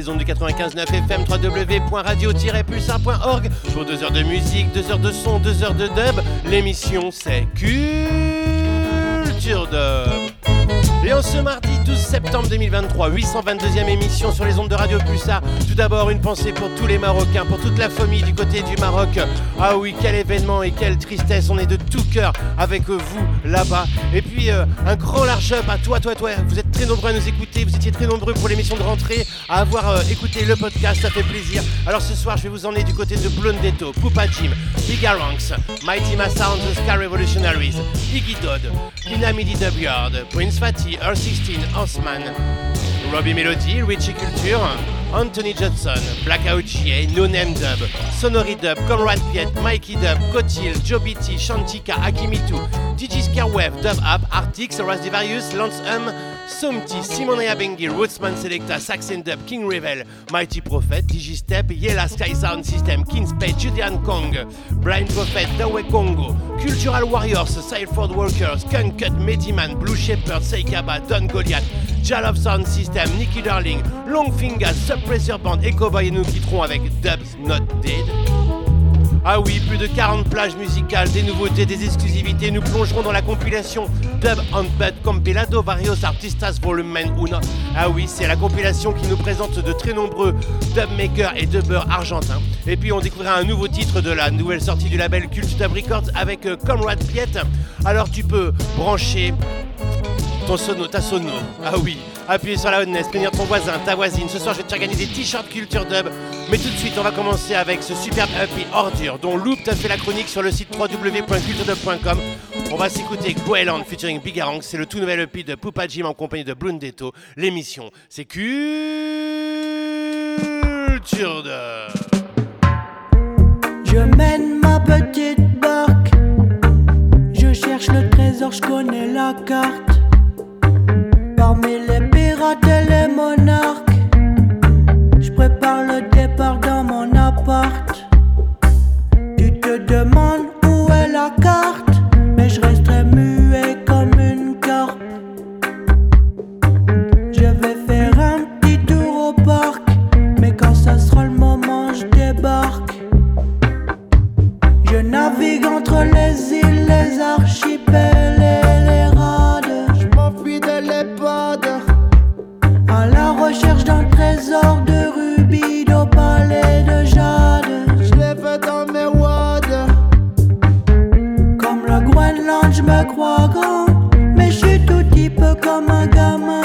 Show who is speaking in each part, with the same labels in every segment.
Speaker 1: les ondes du 95.9 FM www.radio-pulsar.org pour 2 heures de musique, 2 heures de son, 2 heures de dub. L'émission c'est Culture Dub. Et en ce mardi 12 septembre 2023, 822e émission sur les ondes de Radio Pulsar. Tout d'abord, une pensée pour tous les Marocains, pour toute la famille du côté du Maroc. Ah oui, quel événement et quelle tristesse. On est de tout cœur avec vous là-bas. Et puis, euh, un grand large up à toi, toi, toi. Vous êtes très nombreux à nous écouter. Vous étiez très nombreux pour l'émission de rentrée à avoir euh, écouté le podcast. Ça fait plaisir. Alors ce soir, je vais vous emmener du côté de Blondetto, Poupa Jim, Bigger Ranks, Mighty Massa the Sky Revolutionaries, Iggy Dodd, Dynamidi Dubyard, Prince Fatty, Earth 16, Osman, Robbie Melody, Richie Culture, Anthony Johnson, Blackout GA, No Name Dub, Sonori Dub, Conrad Piet, Mikey Dub, Kotil, Joe Shantika, Akimitu, DJ Scarwave, Dub Up, Artix, Rasdivarius, Lance Hum, Somti, Simon Ayabengi, Rootsman Selecta, Saxon Dub, King Revel, Mighty Prophet, Digistep, Yella Sky Sound System, King Spade, Julian Kong, Brian Prophet, Dawe Congo, Cultural Warriors, Sideford Workers, Kuncut, Mediman, Blue Shepherd, Seikaba, Don Goliath, Jalov Sound System, Nicky Darling, Longfinger, Suppressor Band et Cowboy et nous quitterons avec Dubs Not Dead. Ah oui, plus de 40 plages musicales, des nouveautés, des exclusivités. Nous plongerons dans la compilation Dub and Bud Compilado Varios Artistas Volume 1. Ah oui, c'est la compilation qui nous présente de très nombreux dubmakers et dubbers argentins. Et puis on découvrira un nouveau titre de la nouvelle sortie du label Cult Dub Records avec euh, Comrade Piet. Alors tu peux brancher ton sono, ta sono. Ah oui, appuyer sur la honnête, tenir ton voisin, ta voisine. Ce soir, je vais te des t-shirts Culture Dub. Mais tout de suite, on va commencer avec ce superbe EP Ordure dont Loop t'a fait la chronique sur le site www.culturedub.com. On va s'écouter Goeland featuring Bigarang. C'est le tout nouvel EP de Poupa Jim en compagnie de Blundetto. L'émission, c'est Culture Dub.
Speaker 2: Je mène ma petite barque. Je cherche le trésor, je connais la carte. Parmi les pirates et les monarques, je prépare le départ dans mon appart. Tu te demandes où est la carte, mais je resterai muet comme une carpe. Je vais faire un petit tour au parc, mais quand ça sera le moment, je débarque. Je navigue entre les îles, les archipels petit peu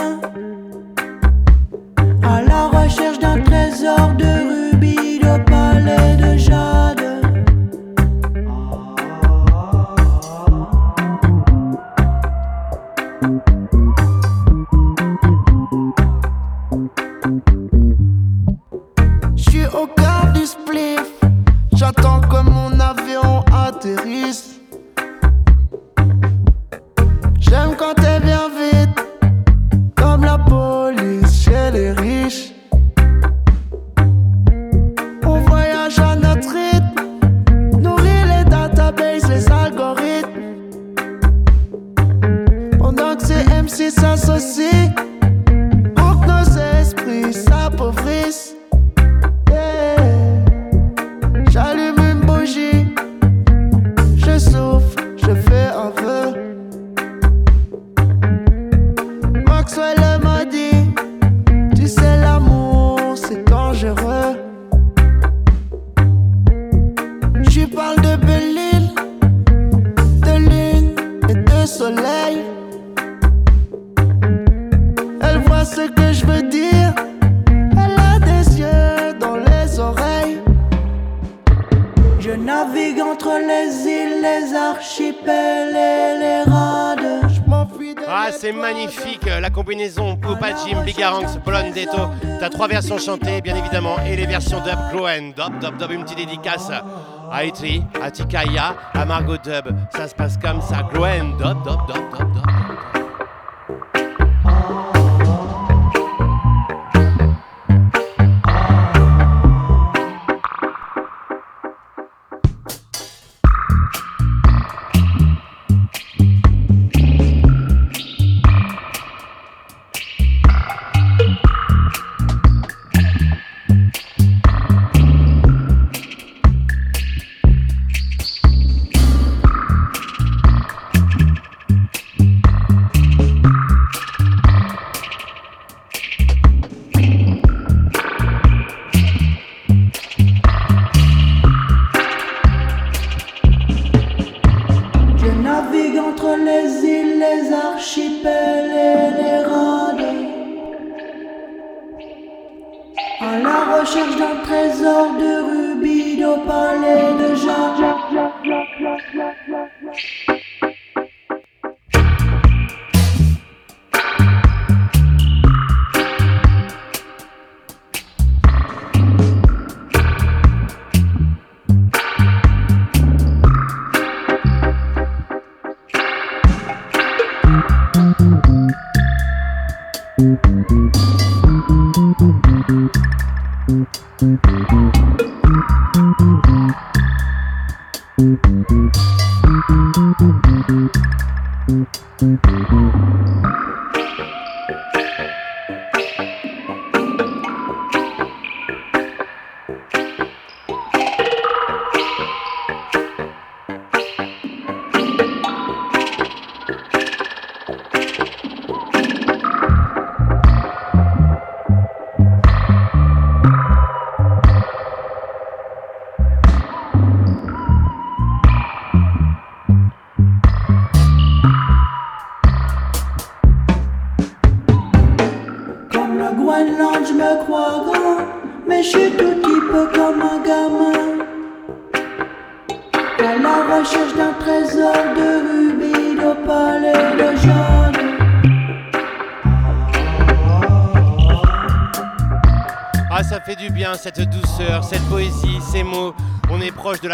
Speaker 1: versions chantées, bien évidemment, et les versions dub, Glowen, Dub, Dub, Dub, une petite dédicace à Itri, à Tikaya, à Margot Dub. Ça se passe comme ça, Glowen, Dub, Dub, Dub, Dub, Dub.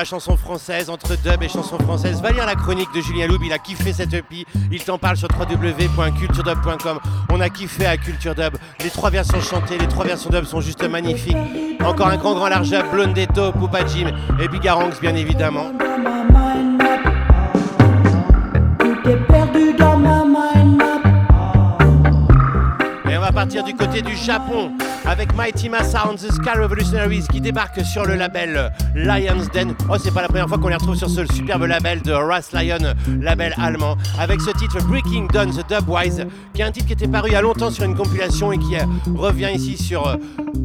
Speaker 2: La
Speaker 1: chanson française, entre dub et chanson française. Va lire la chronique de Julien Loub, il a kiffé cette EP. Il t'en parle sur www.culturedub.com. On a kiffé à Culture Dub. Les trois versions chantées, les trois versions dub sont juste magnifiques. Encore un grand, grand large up, Blondetto, Poupa Jim et Bigaranx, bien évidemment. Partir du côté du Japon avec Mighty Massa and the Sky Revolutionaries qui débarque sur le label Lions Den. Oh, c'est pas la première fois qu'on les retrouve sur ce superbe label de Ras Lion, label allemand, avec ce titre Breaking Down the Dubwise, qui est un titre qui était paru il y a longtemps sur une compilation et qui revient ici sur euh,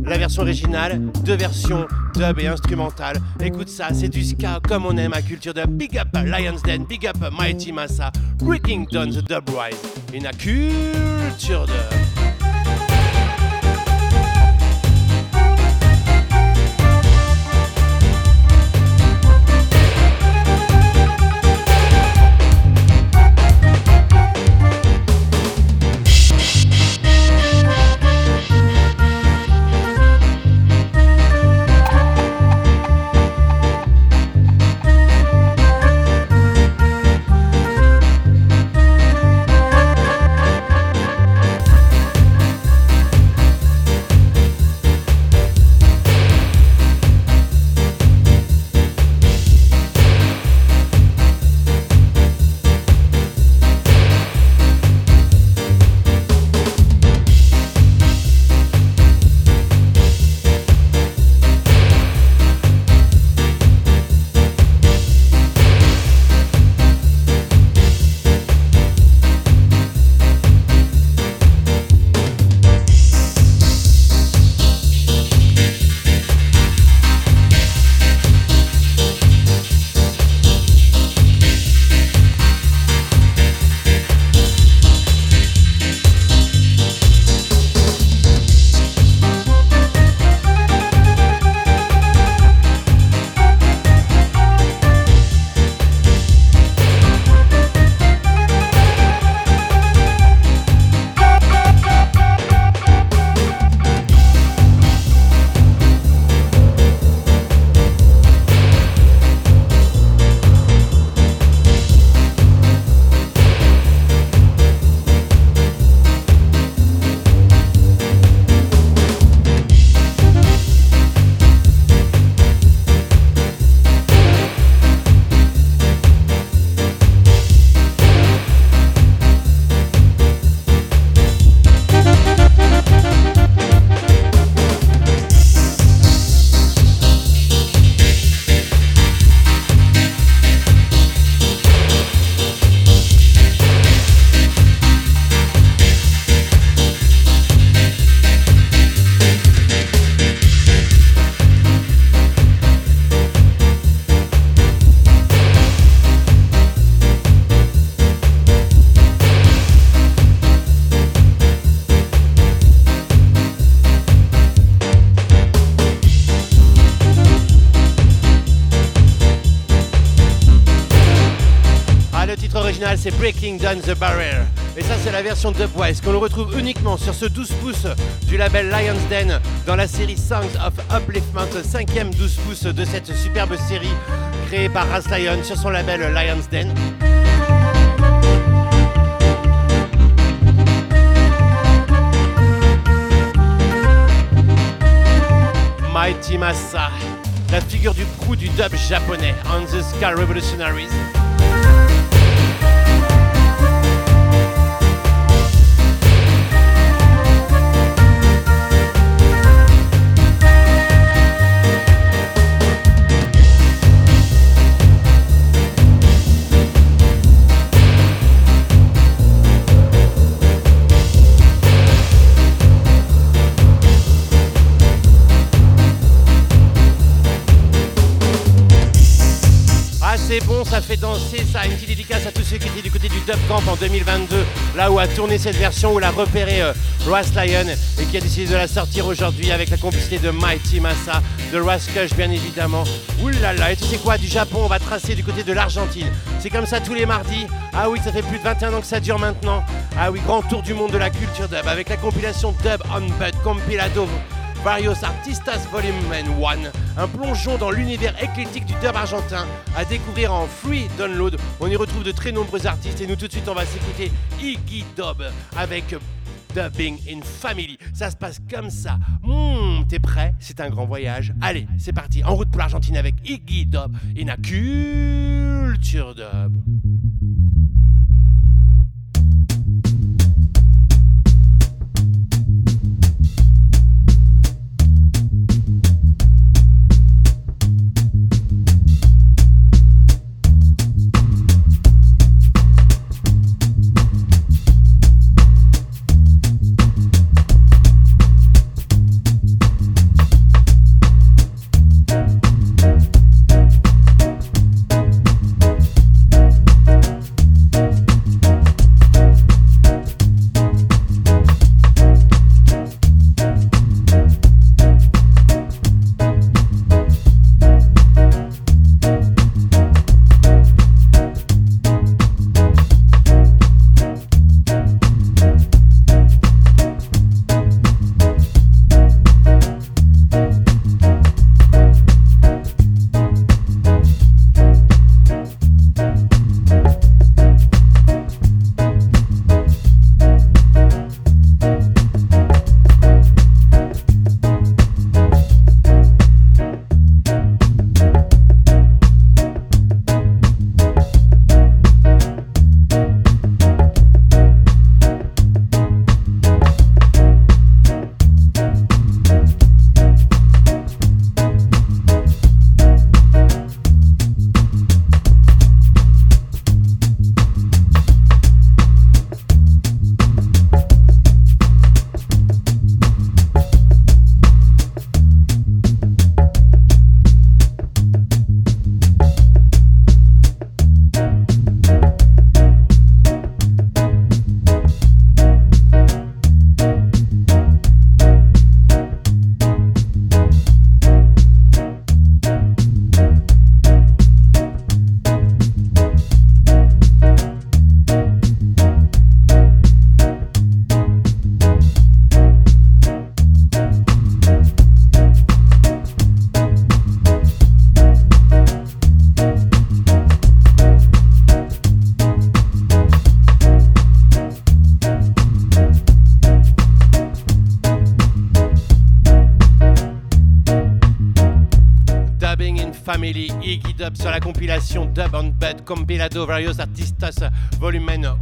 Speaker 1: la version originale, deux versions dub et instrumentale. Écoute ça, c'est du ska comme on aime à Culture Dub. Big up Lions Den, big up Mighty Massa, Breaking Down the Dubwise, a Culture Dub. The. Et ça, c'est la version Dubwise qu'on retrouve uniquement sur ce 12 pouces du label Lion's Den dans la série Songs of Upliftment, cinquième 12 pouces de cette superbe série créée par Ras Lion sur son label Lion's Den. Mighty Massa, la figure du crew du dub japonais On the Sky Revolutionaries. Ça fait danser, ça. Une petite dédicace à tous ceux qui étaient du côté du Dub Camp en 2022, là où a tourné cette version, où l'a repéré euh, Ross Lyon et qui a décidé de la sortir aujourd'hui avec la complicité de Mighty Massa, de Ross Kush bien évidemment. Oulala, et tu sais quoi, du Japon, on va tracer du côté de l'Argentine. C'est comme ça tous les mardis. Ah oui, ça fait plus de 21 ans que ça dure maintenant. Ah oui, grand tour du monde de la culture dub avec la compilation Dub on Bud Compilado Varios Artistas Volume 1, un plongeon dans l'univers éclectique du dub argentin à découvrir en free download. On y retrouve de très nombreux artistes et nous tout de suite on va s'écouter Iggy Dub avec Dubbing in Family. Ça se passe comme ça. Hmm, t'es prêt? C'est un grand voyage. Allez, c'est parti. En route pour l'Argentine avec Iggy Dub in a culture dub. Sur la compilation Dub and Bud Compilado Varios Artistas Volumen 1.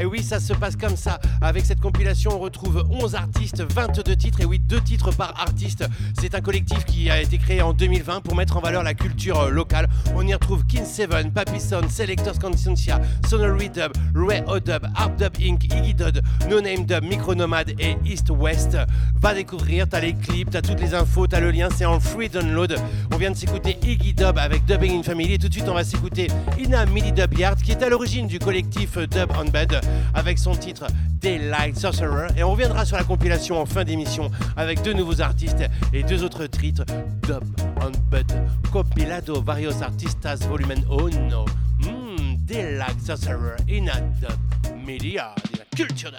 Speaker 1: Et oui, ça se passe comme ça. Avec cette compilation, on retrouve 11 artistes, 22 titres, et oui, 2 titres par artiste. C'est un collectif qui a été créé en 2020 pour mettre en valeur la culture euh, locale. On y retrouve Kin Seven, Papison, Selectors Consciencia, Sonory Dub, Ray Dub, Art Dub Inc., Iggy Dud, No Name Dub, Micronomad et East West. Va découvrir, t'as les clips, t'as toutes les infos, t'as le lien, c'est en free download. On vient de s'écouter Iggy Dub avec Dubbing in Family. Et tout de suite, on va s'écouter Ina Midi Dub Yard qui est à l'origine du collectif Dub on Bed avec son titre Daylight Sorcerer. Et on reviendra sur la compilation en fin d'émission avec deux nouveaux artistes et deux autres titres Dub on Bed Compilado Varios Artistas Volumen 1. Delight Sorcerer in a media, la culture dub.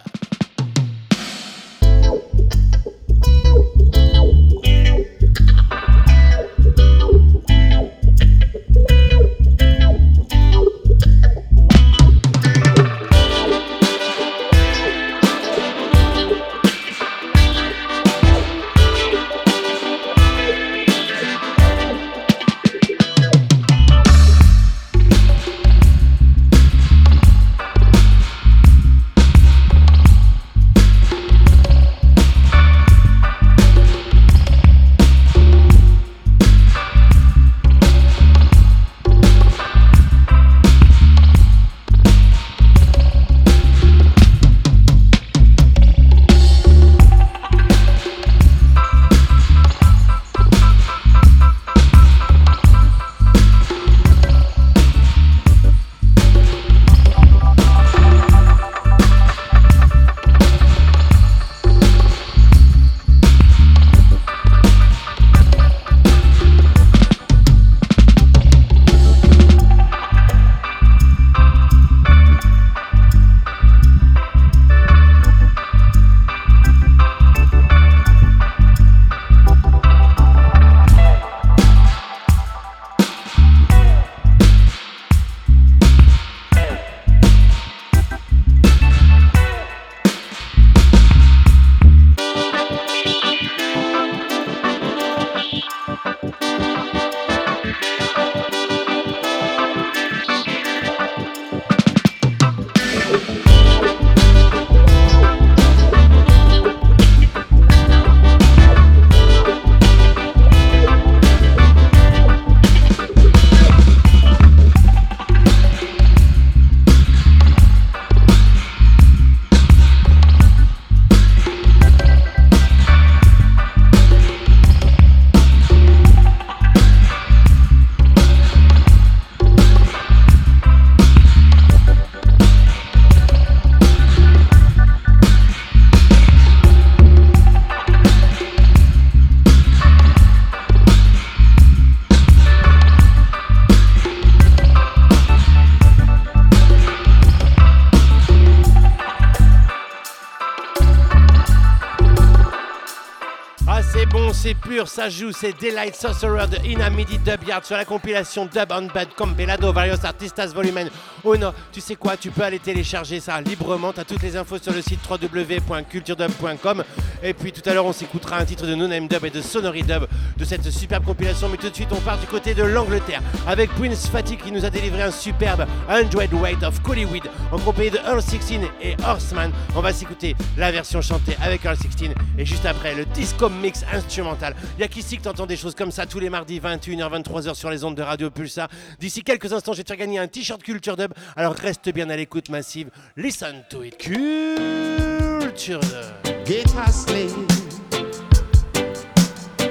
Speaker 1: Ça joue, c'est Delight Sorcerer de Inamidi Dub Yard sur la compilation Dub on Bud Compilado Varios Artistas Volumen Oh non, tu sais quoi, tu peux aller télécharger ça librement. Tu as toutes les infos sur le site www.culturedub.com. Et puis tout à l'heure, on s'écoutera un titre de No Name Dub et de Sonory Dub de cette superbe compilation. Mais tout de suite, on part du côté de l'Angleterre avec Prince Fatih qui nous a délivré un superbe 100 Weight of Collywood en compagnie de Earl 16 et Horseman. On va s'écouter la version chantée avec Earl 16 et juste après le disco mix instrumental. Il y a que t'entends des choses comme ça tous les mardis 21h 23h sur les ondes de Radio Pulsar. D'ici quelques instants, je vais te faire gagner un t-shirt Culture Dub alors reste bien à l'écoute massive. Listen to it.
Speaker 3: Get asleep.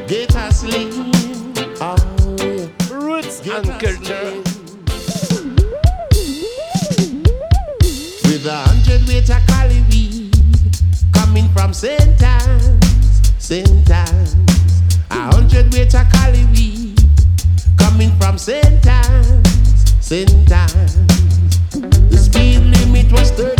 Speaker 3: Get asleep. Oh,
Speaker 1: yeah. Roots Get and culture.
Speaker 3: With a hundred weight of cali weed coming from St. Anne's, St. Anne's. A hundred weight of cali weed coming from St. Anne's, St. Anne's. The speed limit was 35,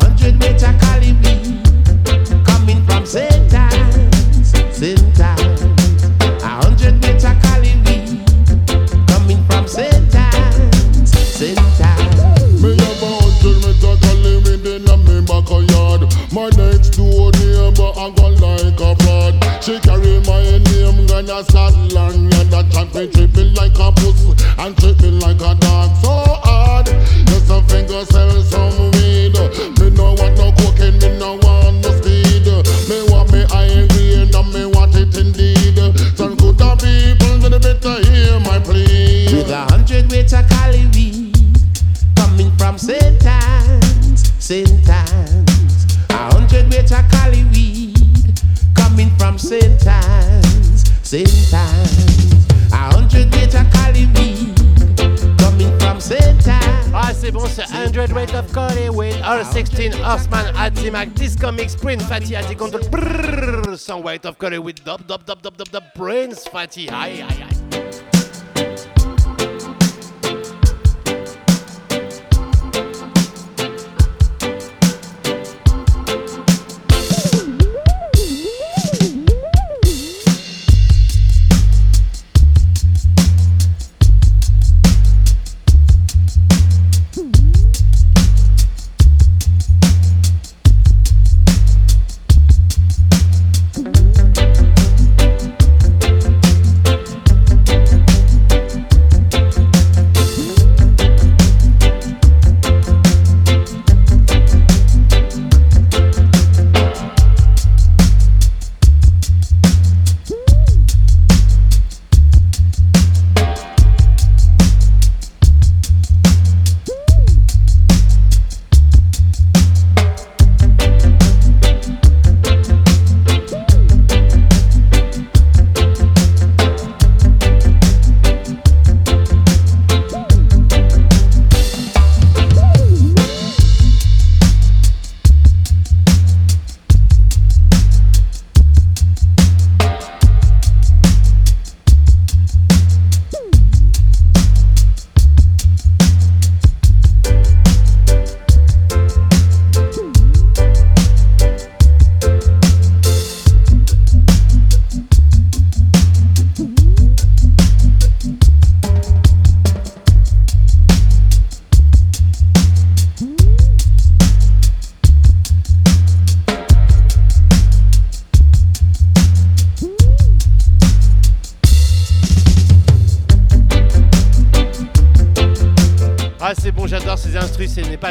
Speaker 3: hundred meter calibre coming from St. Anne's.
Speaker 4: I go like a fraud. She carry my name, gonna Scotland. Yeah, that time me tripping like a puss and tripping like a dog. So hard, just a finger sell some weed. Me no want no cocaine, me no want no speed. Me want me high grade and me want it indeed. Some good people gonna better hear my plea.
Speaker 3: With a hundred weight of cali St. Anne's. A hundred weight of Cali weed coming from St. Anne's.
Speaker 1: Ah, c'est bon, c'est 100 Weight of Hollywood, All 16 Horseman, Atimac, Disco Mix, Prince Fatty, Ati Control, brrrr, Some Weight of Hollywood, dub, dub, dub, dub, dub, dub, Prince Fatty, aïe, aïe, aïe.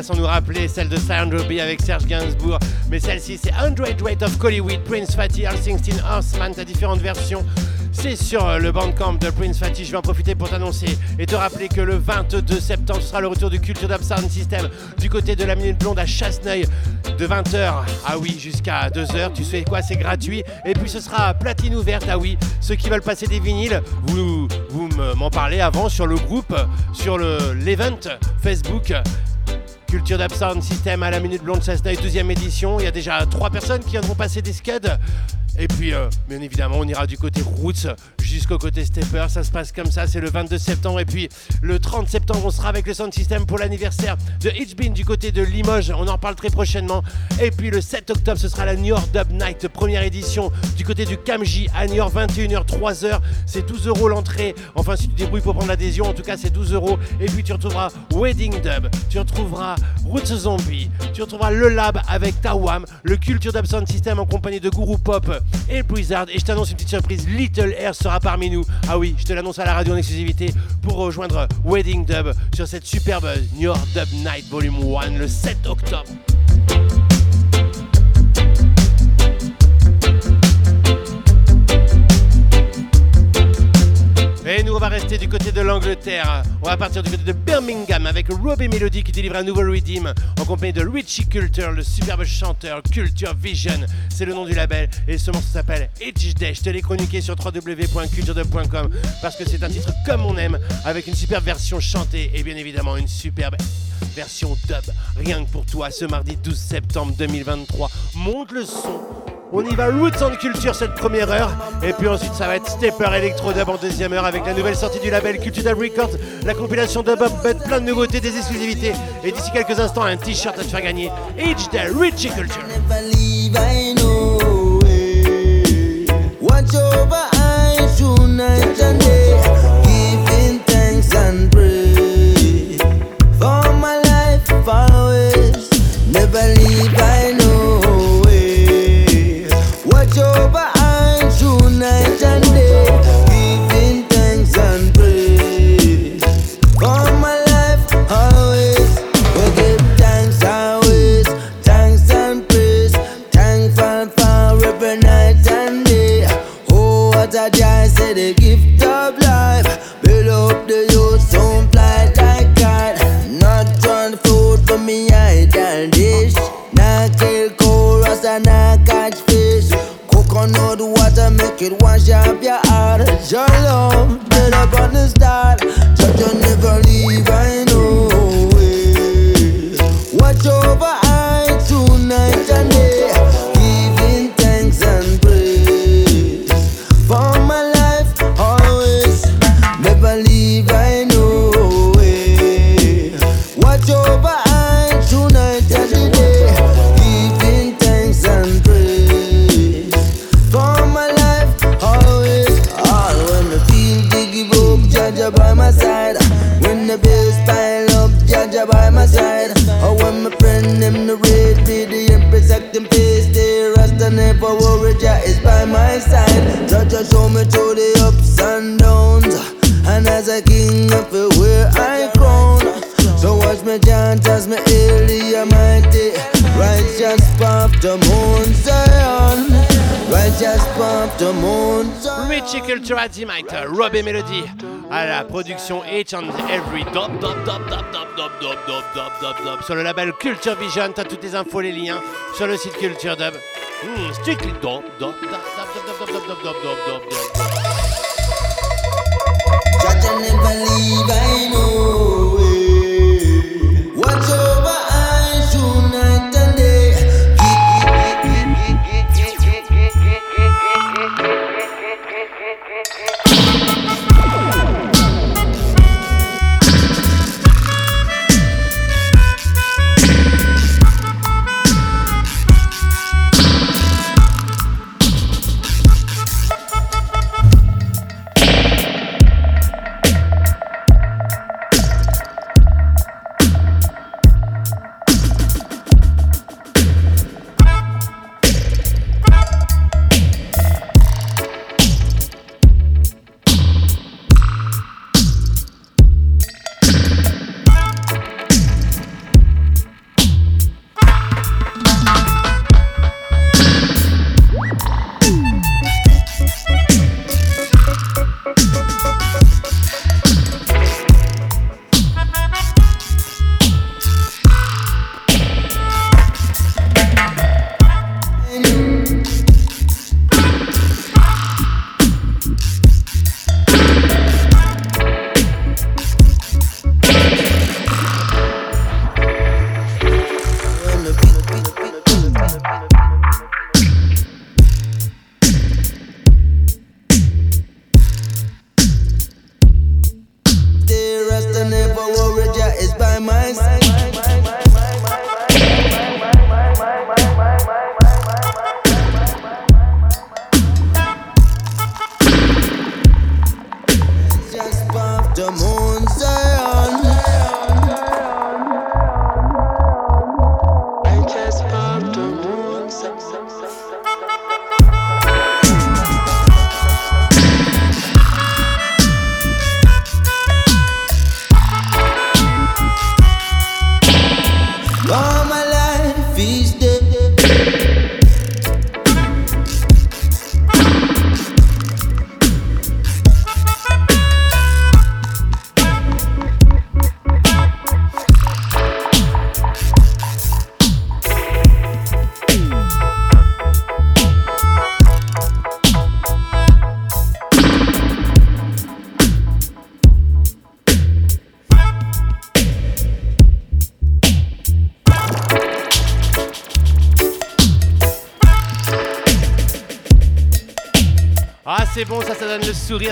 Speaker 1: Sans nous rappeler celle de Silent Ruby avec Serge Gainsbourg, mais celle-ci c'est Android Weight of Hollywood, Prince Fatty, Al 16 Horseman, t'as différentes versions. C'est sur euh, le bandcamp de Prince Fatty. Je vais en profiter pour t'annoncer et te rappeler que le 22 septembre, sera le retour du Culture Dub Sound System du côté de la Minute Blonde à Chasseneuil de 20h, ah oui, jusqu'à 2h. Tu sais quoi, c'est gratuit. Et puis ce sera platine ouverte, ah oui. Ceux qui veulent passer des vinyles, vous, vous m'en parlez avant sur le groupe, sur l'event Facebook Culture Dub Sound System à la Minute Blonde Chasseneuil, deuxième édition. Il y a déjà trois personnes qui viendront passer des scuds. Et puis, euh, bien évidemment, on ira du côté Roots jusqu'au côté Stepper. Ça se passe comme ça, c'est le 22 septembre. Et puis, le 30 septembre, on sera avec le Sound System pour l'anniversaire de Hitchbin du côté de Limoges. On en parle très prochainement. Et puis, le 7 octobre, ce sera la New York Dub Night, première édition du côté du Kamji à New York, 21h, 3h. C'est 12 euros l'entrée. Enfin, si tu débrouilles pour prendre l'adhésion, en tout cas, c'est 12 euros. Et puis, tu retrouveras Wedding Dub, tu retrouveras Roots Zombie, tu retrouveras Le Lab avec Tawam, le Culture Dub Sound System en compagnie de Guru Pop et Blizzard. Et je t'annonce une petite surprise, Little Air sera parmi nous. Ah oui, je te l'annonce à la radio en exclusivité pour rejoindre Wedding Dub sur cette superbe New York Dub Night Volume 1 le 7 octobre. Et nous, on va rester du côté de l'Angleterre. On va partir du côté de Birmingham avec Robbie Melody qui délivre un nouveau Redeem en compagnie de Richie Culture, le superbe chanteur Culture Vision. C'est le nom du label et ce morceau s'appelle Each Day. Je te l'ai chroniqué sur www.culturedub.com parce que c'est un titre comme on aime avec une superbe version chantée et bien évidemment une superbe version dub. Rien que pour toi ce mardi 12 septembre 2023. Monte le son on y va Roots and Culture cette première heure. Et puis ensuite, ça va être Stepper Electro Dub en deuxième heure avec la nouvelle sortie du label Culture Records, la compilation de Bob Butt, plein de nouveautés, des exclusivités. Et d'ici quelques instants, un t-shirt à te faire gagner. Each day, Richie Culture.
Speaker 5: never leave I know could wash up your heart. Your love, up on the start. Judge, you never leave, I know. it. Watch over
Speaker 1: Richie Cultura Dynamite, Rob et Melody à la production Each and Every Dop Dop Dop Dop Dop Dop Dop Dop Dop Dop Dop sur le label Culture Vision. T'as toutes les infos, les liens sur le site Culture Dub. Hmm, strictly Dop Dop Dop Dop Dop Dop Dop Dop Dop Dop Dop Dop.
Speaker 5: Jaja never leave, I know it. Watch over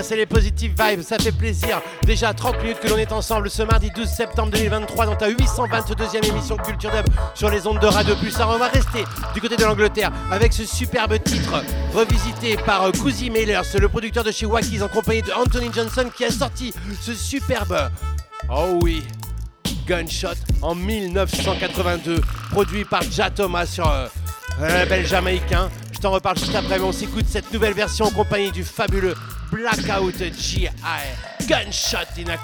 Speaker 1: c'est les positive vibes, ça fait plaisir. Déjà 30 minutes que l'on est ensemble ce mardi 12 septembre 2023 dans ta 822e émission Culture Dub sur les ondes de Radio Pulsar. On va rester du côté de l'Angleterre avec ce superbe titre revisité par euh, Cousy Mailers, le producteur de chez Wackies en compagnie de Anthony Johnson qui a sorti ce superbe... Oh oui, Gunshot en 1982, produit par Ja Thomas sur euh, un label jamaïcain. T'en reparle juste après, mais on s'écoute cette nouvelle version en compagnie du fabuleux Blackout GI Gunshot in a.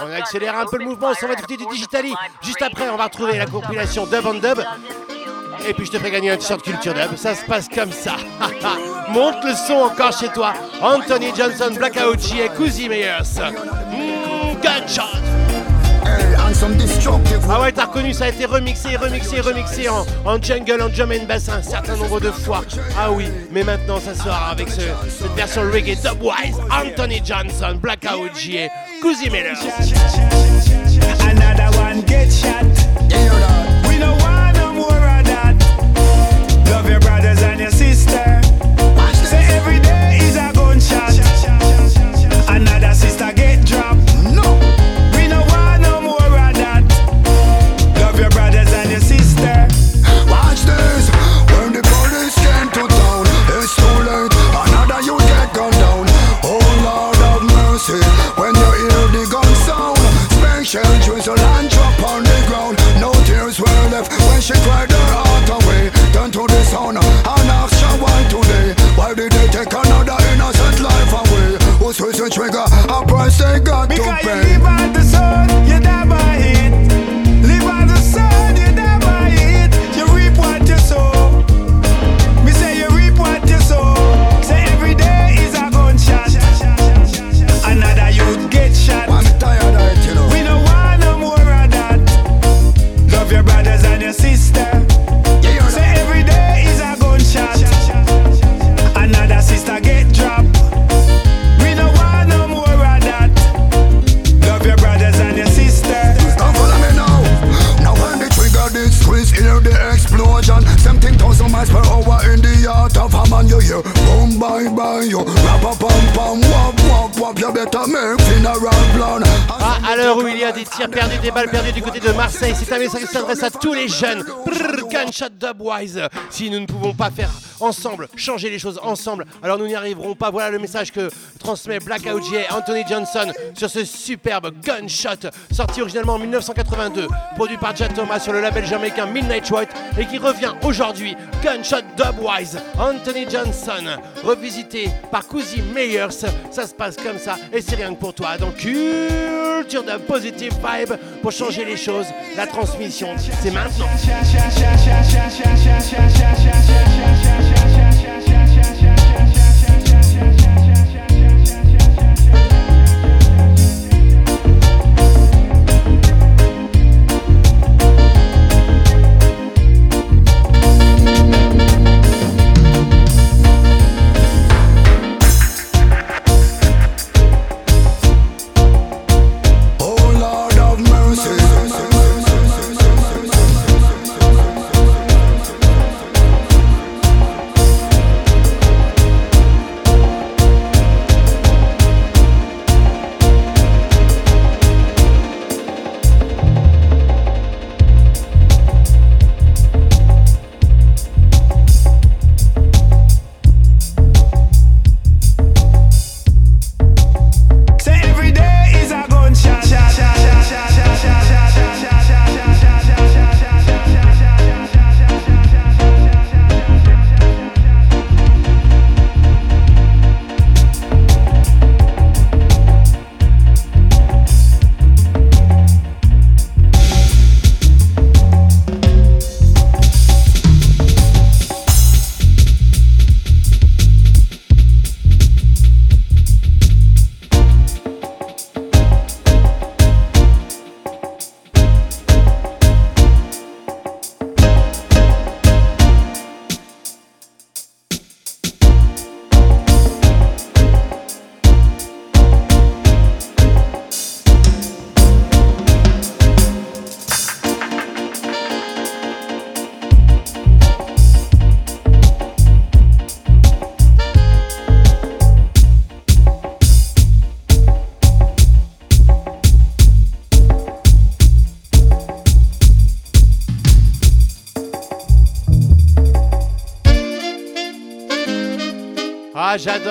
Speaker 1: On accélère un peu le mouvement, on va écouter du Digitali. Juste après, on va retrouver la compilation Dub on Dub. Et puis je te fais gagner un t-shirt Culture Dub. Ça se passe comme ça. Monte le son encore chez toi. Anthony Johnson, Blackout G et Cousy Meyers. Mm, gunshot. Ah ouais, t'as reconnu, ça a été remixé, remixé, remixé en, en jungle, en drum and bass un certain nombre de fois. Ah oui, mais maintenant ça sort avec ce, cette version reggae dubwise. Anthony Johnson, Blackout J.A., Cousy Miller.
Speaker 6: Another one get shot.
Speaker 5: You better make funeral plan.
Speaker 1: À l'heure où il y a des tirs perdus, des balles perdues du côté de Marseille, c'est un message qui s'adresse à tous les jeunes. Gunshot dubwise. Si nous ne pouvons pas faire ensemble, changer les choses ensemble, alors nous n'y arriverons pas. Voilà le message que transmet Blackout J Anthony Johnson sur ce superbe gunshot sorti originalement en 1982, produit par Jad Thomas sur le label jamaïcain Midnight White et qui revient aujourd'hui. Gunshot dubwise. Anthony Johnson, revisité par Cousy Meyers. Ça se passe comme ça et c'est rien que pour toi. Donc culture de positive vibe pour changer les choses. La transmission, c'est maintenant.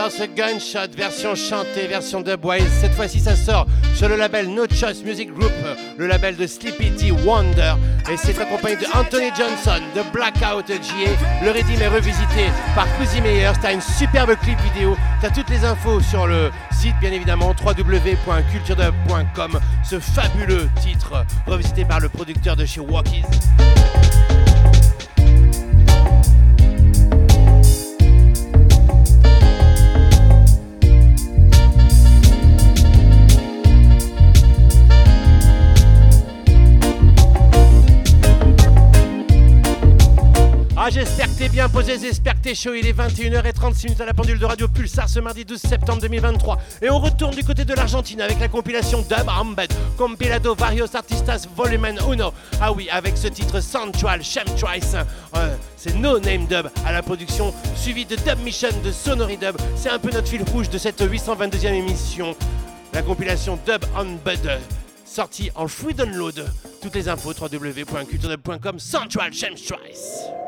Speaker 1: Ce gunshot, version chantée, version dubwise. Cette fois-ci, ça sort sur le label No Choice Music Group, le label de Sleepy T Wonder. Et c'est accompagné de Anthony Johnson, de Blackout GA. Le rythme est revisité par Cousy Meyers. T'as une superbe clip vidéo. T'as toutes les infos sur le site, bien évidemment, www.culturedub.com. Ce fabuleux titre, revisité par le producteur de chez Walkies. Chaud. Il est 21h36 à la pendule de Radio Pulsar ce mardi 12 septembre 2023. Et on retourne du côté de l'Argentine avec la compilation Dub Ambed, Compilado Varios Artistas Volumen 1. Ah oui, avec ce titre Central Chemtrace. Euh, c'est No Name Dub à la production, suivi de Dub Mission de Sonory Dub. C'est un peu notre fil rouge de cette 822e émission. La compilation Dub Bud sortie en free download. Toutes les infos www.culturedub.com Central Chemtrace.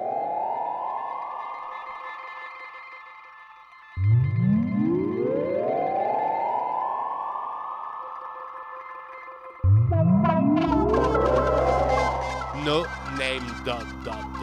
Speaker 1: Name dot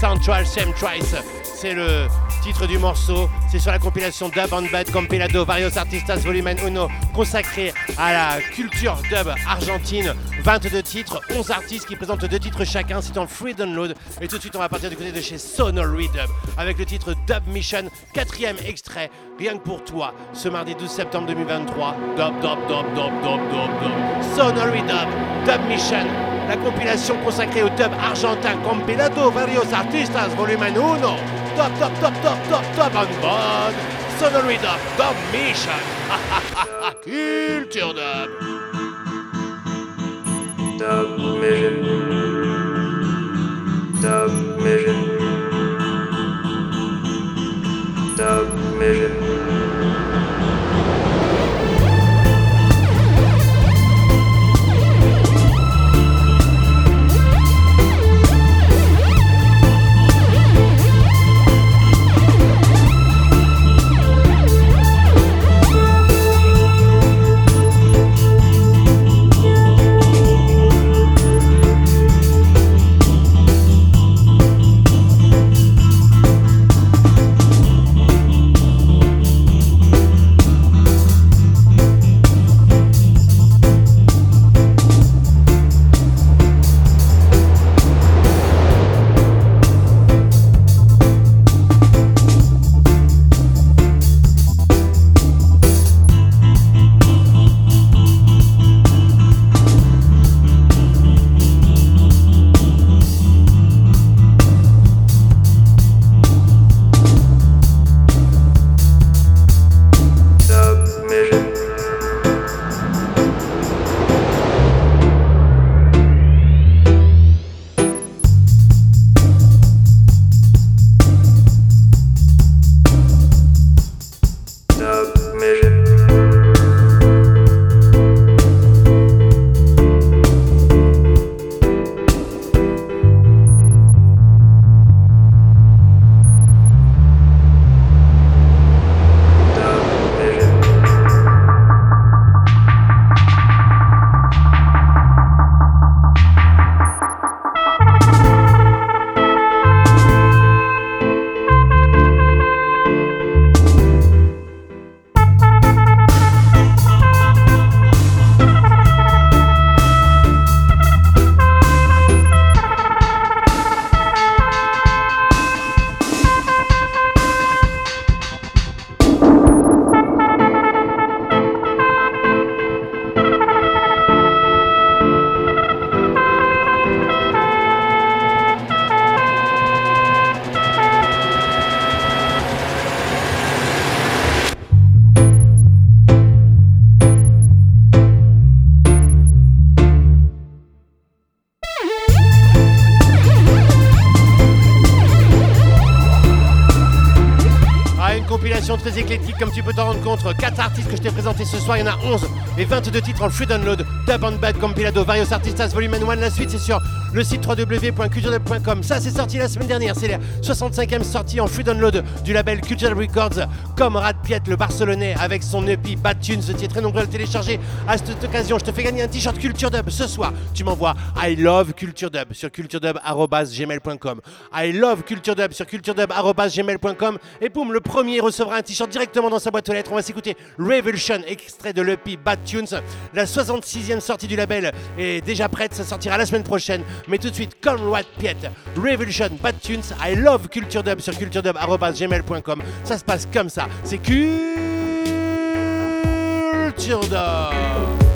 Speaker 1: Central Chemtrace. C'est le titre du morceau. C'est sur la compilation Dub and Bad Compilado Varios Artistas Volume 1 consacré à la culture dub argentine. 22 titres, 11 artistes qui présentent deux titres chacun. C'est en free download. Et tout de suite, on va partir du côté de chez Sonory Dub avec le titre Dub Mission, quatrième extrait, rien que pour toi, ce mardi 12 septembre 2023. Dub, dub, dub, dub, dub, dub, dub. Sonory Dub, Dub Mission la compilation consacrée au dub argentin Compilado Varios Artistas Volume 1. Top, top, top, top, top, top, mode. Sonory Dub, Dub Mission. Culture Dub.
Speaker 7: Dub Mission. Dub Mission.
Speaker 1: Comme tu peux t'en rendre compte. 4 artistes que je t'ai présentés ce soir, il y en a 11 et 22 titres en free download. Dub and Bad Compilado, Varios Artistas Volume 1. La suite c'est sur le site www.culturedub.com. Ça c'est sorti la semaine dernière, c'est la 65e sortie en free download du label Culture Records. Comme Rad Piet, le Barcelonais, avec son EP Bad Tunes, qui est très nombreux à le télécharger. À cette occasion, je te fais gagner un t-shirt Culture Dub ce soir. Tu m'envoies I love Culture Dub sur culturedub.gmail.com. I love Culture Dub sur culturedub.gmail.com. Et boum, le premier recevra un t-shirt directement dans sa boîte aux lettres. On va s'écouter Revolution, extrait de l'EP Bad Tunes. La 66e sortie du label est déjà prête, ça sortira la semaine prochaine. Mais tout de suite, comme Rat Piet, Revolution, Bad Tunes, I love Culture Dub sur culturedub.gmail.com. Ça se passe comme ça. C'est Culture Dub.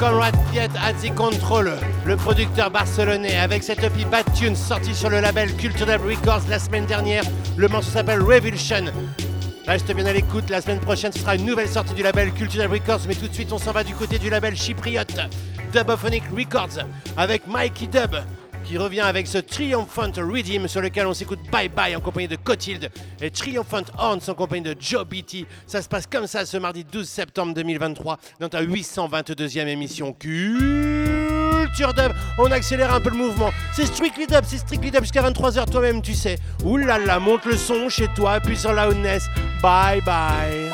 Speaker 1: Conrad Piet at the Control, le producteur barcelonais, avec cette EP Bad Tunes sortie sur le label Culture Dub Records la semaine dernière. Le morceau s'appelle Revolution. Reste bien à l'écoute, la semaine prochaine ce sera une nouvelle sortie du label Culture Dub Records, mais tout de suite on s'en va du côté du label chypriote Dubophonic Records avec Mikey Dub qui revient avec ce Triumphant Rhythm sur lequel on s'écoute Bye Bye en compagnie de Cotilde et Triumphant Horns en compagnie de Joe Beatty. Ça se passe comme ça ce mardi 12 septembre 2023 dans ta 822e émission Culture Dub. On accélère un peu le mouvement. C'est Strictly Dub, c'est Strictly Dub jusqu'à 23h toi-même tu sais. Ouh là là, monte le son chez toi, appuie sur la loudness. Bye bye.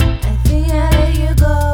Speaker 8: I think go,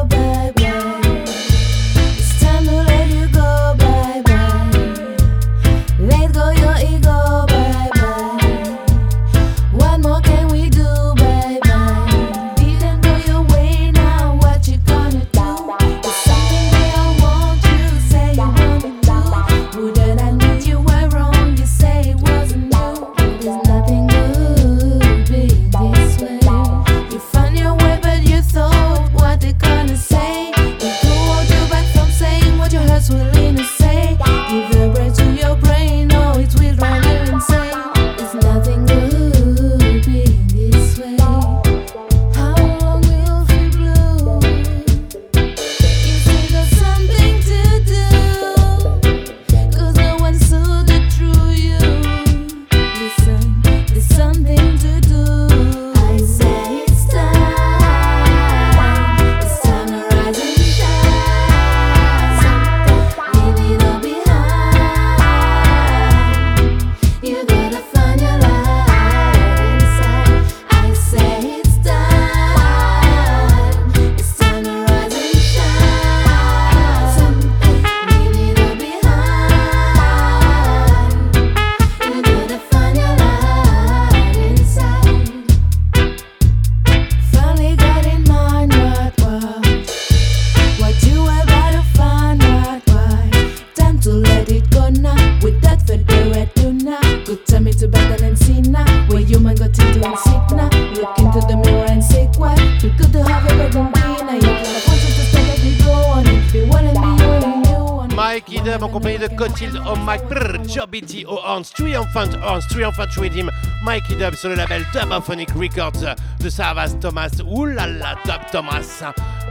Speaker 1: Triumphant horns, Triumphant Rhythm, Mikey Dub sur le label Dubophonic Records de Savas Thomas. Oulala, Dub Thomas,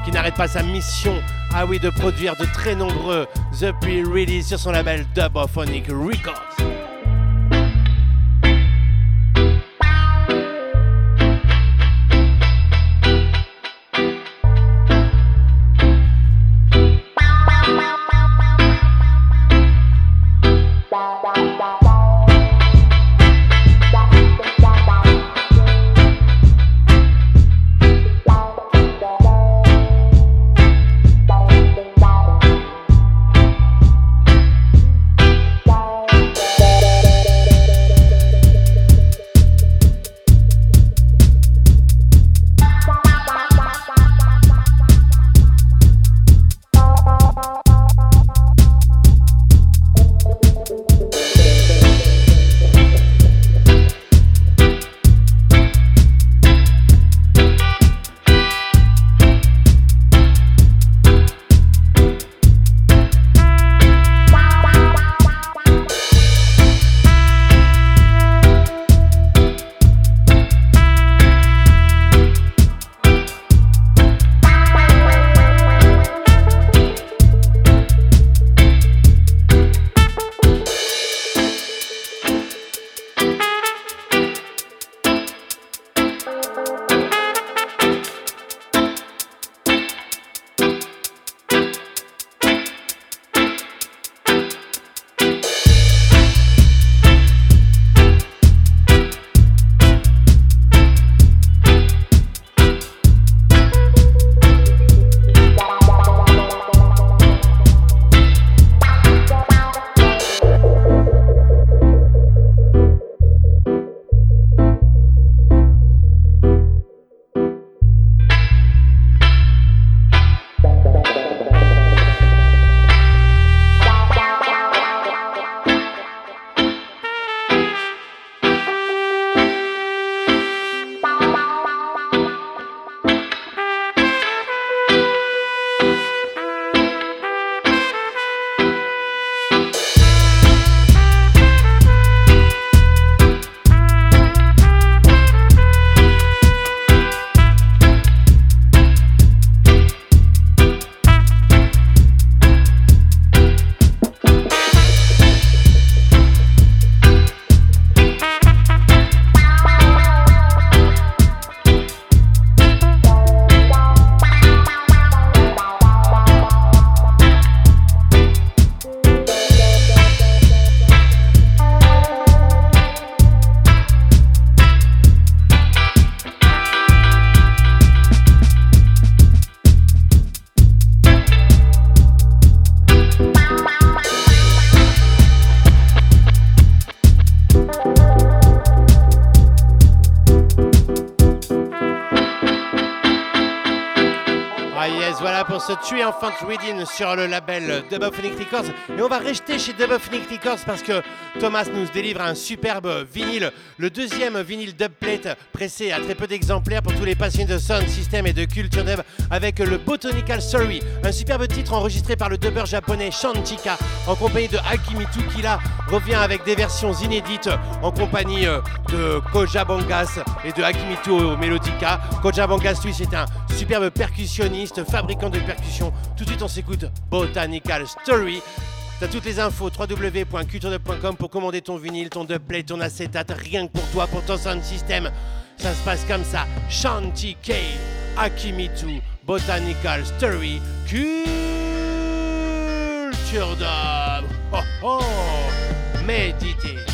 Speaker 1: qui n'arrête pas sa mission, ah oui, de produire de très nombreux EP release sur son label Dubophonic Records. Triumphant Reading sur le label Dubophonic Records. Et on va rester chez Dubophonic Records parce que Thomas nous délivre un superbe vinyle, le deuxième vinyle dubplate pressé à très peu d'exemplaires pour tous les passionnés de sound system et de culture dub avec le Botanical Story, un superbe titre enregistré par le dubber japonais Shantika en compagnie de Akimitu qui là revient avec des versions inédites en compagnie euh, de Koja Bangas et de Akimitu Melodica. Koja Bangas lui c'est un superbe percussionniste, fabricant de percussions. Tout de suite on s'écoute Botanical Story. T'as toutes les infos www.culturedub.com pour commander ton vinyle, ton dubplate, ton acétate, rien que pour toi, pour ton sound system. Ça se passe comme ça. Shanti K, Akimitu, Botanical Story, Culture Dub. Oh oh, méditez.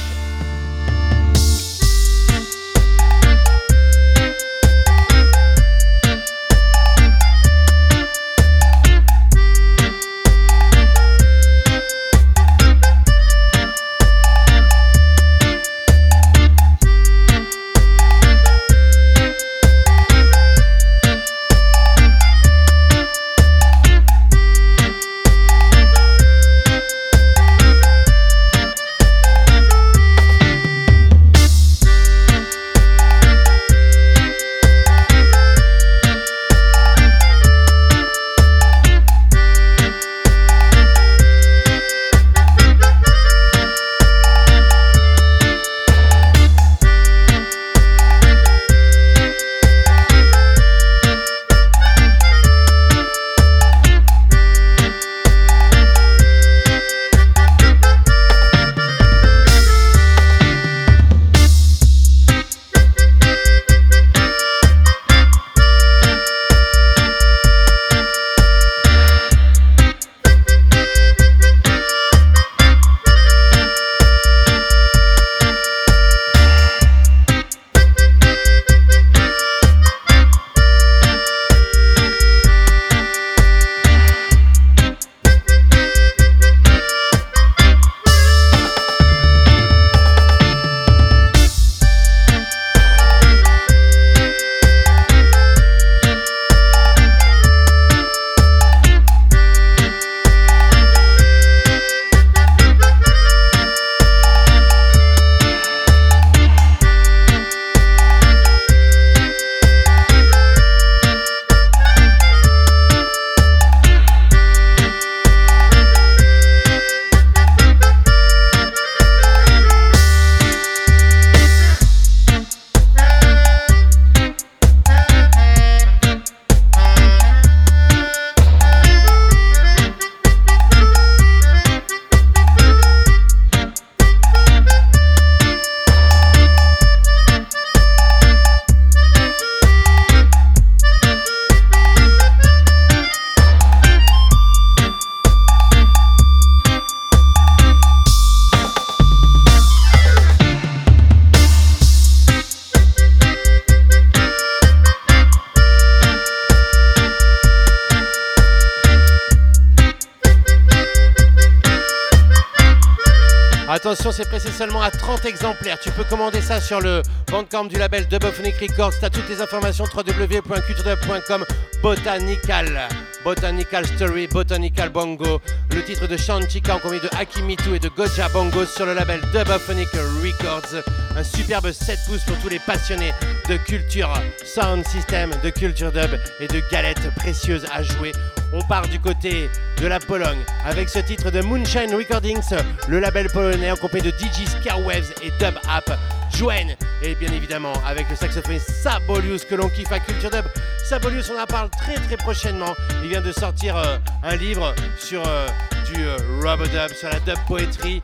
Speaker 1: Attention, c'est pressé seulement à 30 exemplaires. Tu peux commander ça sur le bandcamp du label Dubophonic Records. T'as toutes les informations www.culturedub.com Botanical. Botanical Story, Botanical Bongo. Le titre de Chica en compagnie de Akimitu et de Goja Bongo sur le label Dubophonic Records. Un superbe 7 pouces pour tous les passionnés de culture sound system, de culture dub et de galettes précieuses à jouer. On part du côté de la Pologne avec ce titre de Moonshine Recordings, le label polonais en compagnie de DJ Scarwaves et Dub App. Joanne et bien évidemment avec le saxophoniste Sabolius que l'on kiffe à Culture Dub. Sabolius, on en parle très très prochainement. Il vient de sortir euh, un livre sur euh, du euh, rubber dub, sur la dub poetry.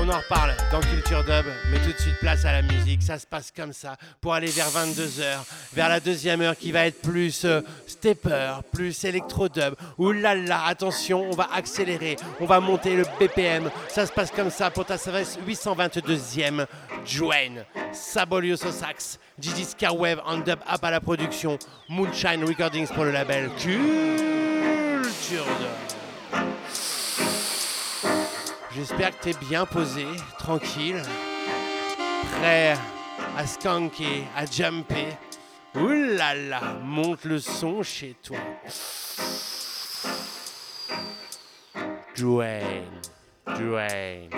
Speaker 1: On en reparle dans Culture Dub, mais tout de suite place à la musique. Ça se passe comme ça pour aller vers 22h, vers la deuxième heure qui va être plus euh, stepper, plus électro dub. Ouh là là, attention, on va accélérer, on va monter le BPM. Ça se passe comme ça pour ta 822e Joanne. Sabolius au sax, Gigi Scarwave en dub up à la production, Moonshine Recordings pour le label Culture Dub. J'espère que t'es bien posé, tranquille, prêt à skanker, à jumper. Ouh là, monte le son chez toi. Dwayne, Dwayne.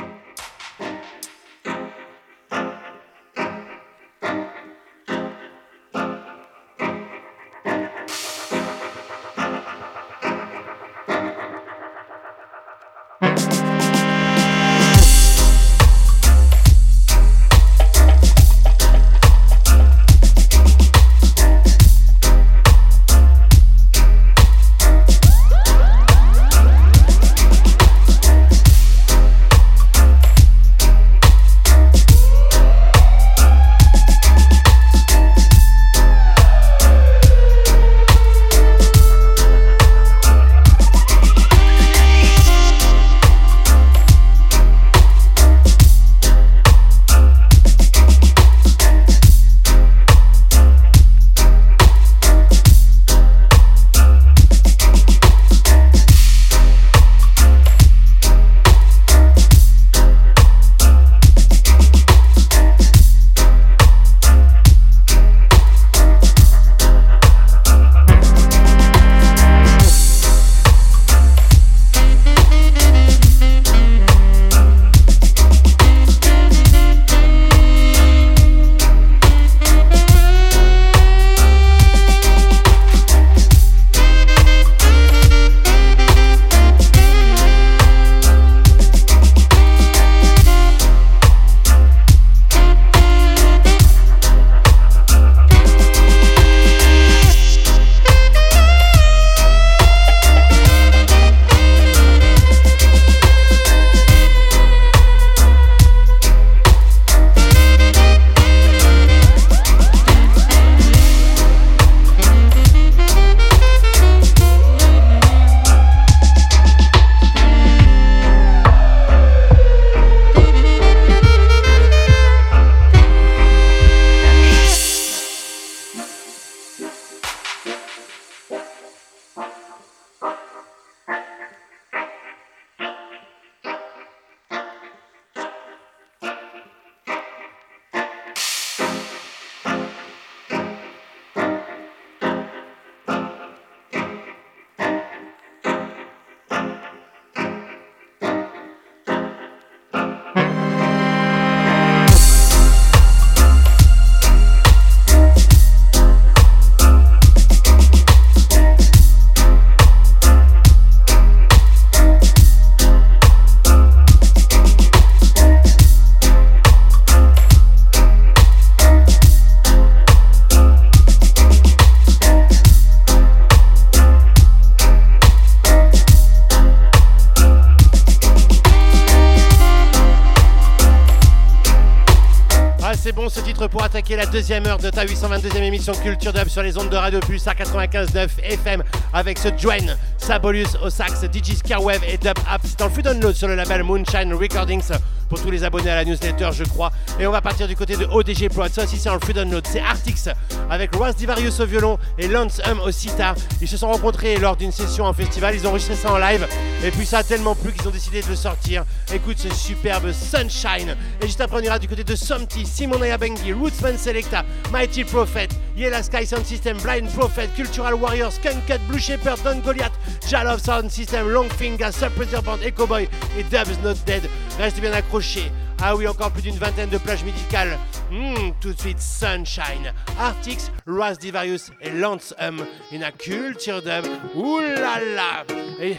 Speaker 1: La deuxième heure de ta 822e émission Culture Dub sur les ondes de Radio Plus à 95.9 FM avec ce Dwayne, Sabolius au sax, DJ Scarwave et Dub App. C'est en flux download sur le label Moonshine Recordings. pour tous les abonnés à la newsletter, je crois. Et on va partir du côté de ODG. Ça aussi, c'est en free download. C'est Artix avec Ross Divarius au violon et Lance Hum au sitar. Ils se sont rencontrés lors d'une session en festival. Ils ont enregistré ça en live. Et puis ça a tellement plu qu'ils ont décidé de le sortir. Écoute ce superbe Sunshine. Et juste après, on ira du côté de Somty, Simon Ayabengi, Rootsman Selecta, Mighty Prophet, Yella Sky Sound System, Blind Prophet, Cultural Warriors, Skunkcut, Blue Shepherd, Don Goliath, Jalov Sound System, Longfinger, Suppressor Band, Echo Boy et Dubs Not Dead. Reste bien accroché. Ah oui, encore plus d'une vingtaine de plages médicales. Hmm, tout de suite, Sunshine, Artix, Raz Divarius et Lance Hum. Une culture dub. Ouh là et,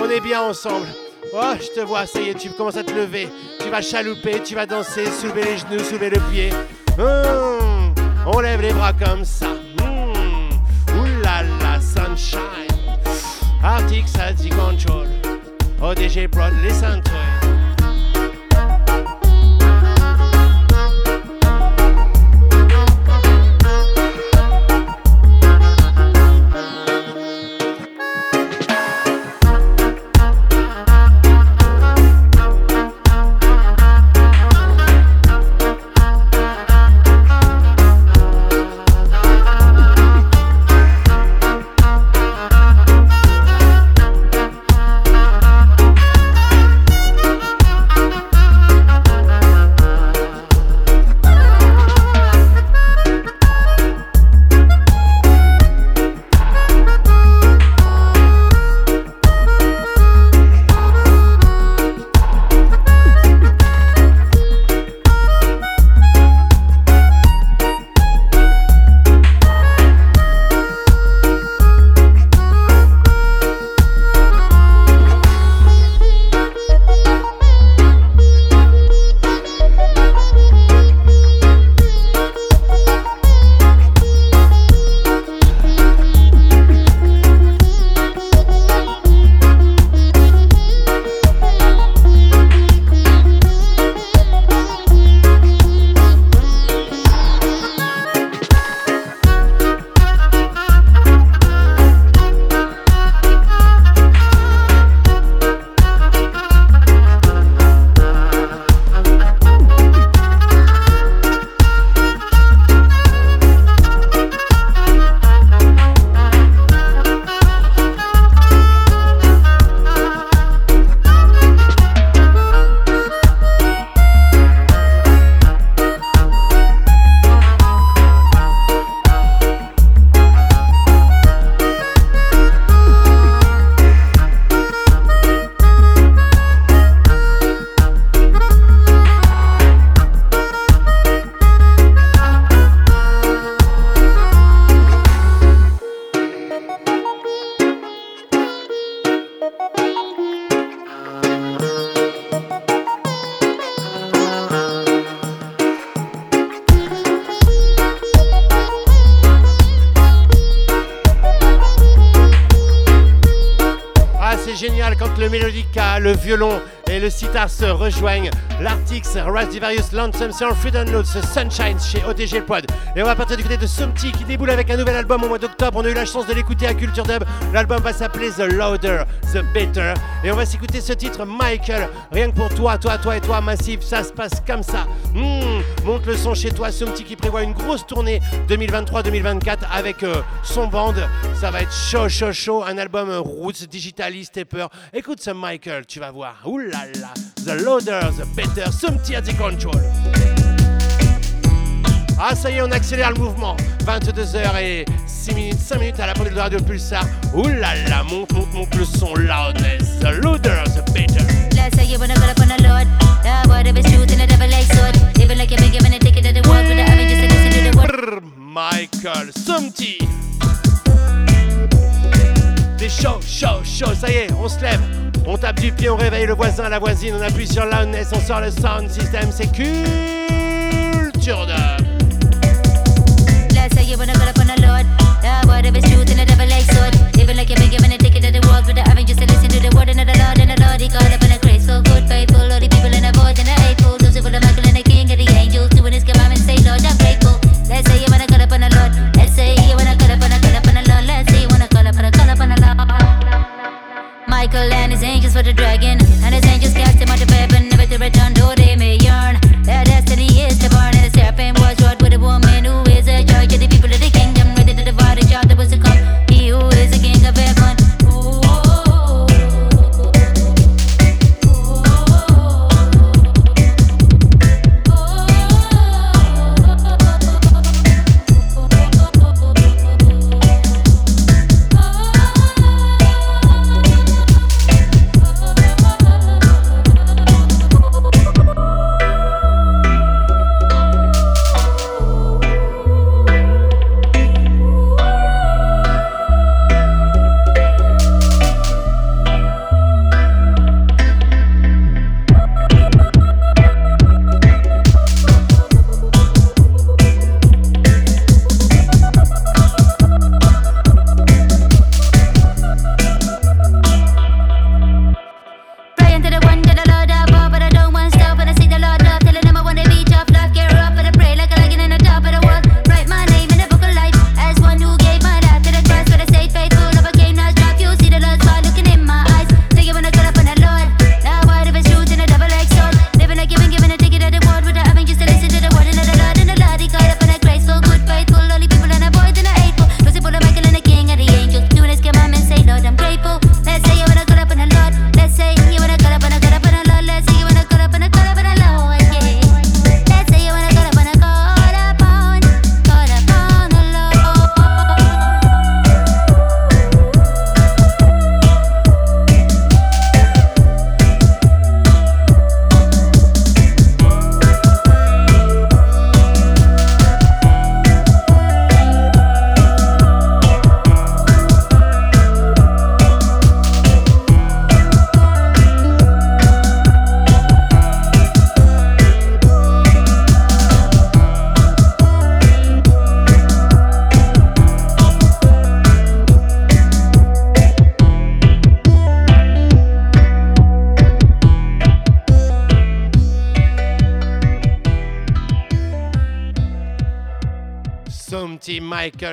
Speaker 1: on est bien ensemble. Oh, je te vois, ça y est, tu commences à te lever. Tu vas chalouper, tu vas danser, soulever les genoux, soulever le pied. Hmm, on lève les bras comme ça. Hmm, ouh là là, Sunshine. Artix a dit control. ODG Prod, listen to violon et le sitar se rejoignent. Divarius, Lonesome, c'est free download, Sunshine chez OTG Pod. Et on va partir du côté de Sumti qui déboule avec un nouvel album au mois d'octobre. On a eu la chance de l'écouter à Culture Dub. L'album va s'appeler The Louder, The Better. Et on va s'écouter ce titre, Michael. Rien que pour toi, toi, toi et toi, Massif, ça se passe comme ça. Hmm, monte le son chez toi, Sumti qui prévoit une grosse tournée 2023-2024 avec euh, son band. Ça va être chaud, chaud, chaud. Un album euh, roots, digitaliste et peur. Écoute ce Michael, tu vas voir. Ouh là là. The Loader, The Better, at the control. Ah ça y est, on accélère le mouvement. 22h et 6 minutes, 5 minutes à la pendule de Radio Pulsar. Ouh là là, monte, monte, monte le son, loudness. The Loader, The Better.
Speaker 9: Let's say you wanna call upon the Lord. The word of his truth and the devil like sword. Even like you've been given a ticket to the world just to the word.
Speaker 1: Michael Sumti. Des chaud, chaud, chaud, ça y est, on se lève. On tape du pied, on réveille le voisin, la voisine, on appuie sur loudness, on sort le sound system, c'est culture de.
Speaker 9: And just to listen to the word and the Lord and the Lord. He called upon a graceful, good, faithful, all the people and. Those who the for the dragon,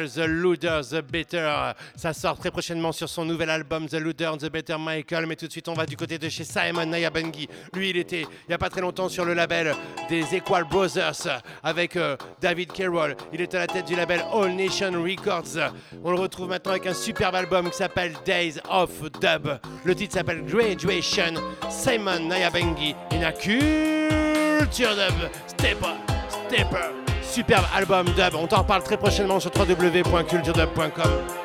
Speaker 9: The
Speaker 1: Looter, The Better. Ça sort très prochainement sur son nouvel album The Looter, The Better Michael. Mais tout de suite, on va du côté de chez Simon Nayabengi. Lui, il était il n'y a pas très longtemps sur le label des Equal Brothers avec euh, David Carroll. Il est à la tête du label All Nation Records. On le retrouve maintenant avec un superbe album qui s'appelle Days of Dub. Le titre s'appelle Graduation. Simon Nayabengi in a culture dub. Stepper, stepper. Superbe album dub. On t'en reparle très prochainement sur www.culturedub.com.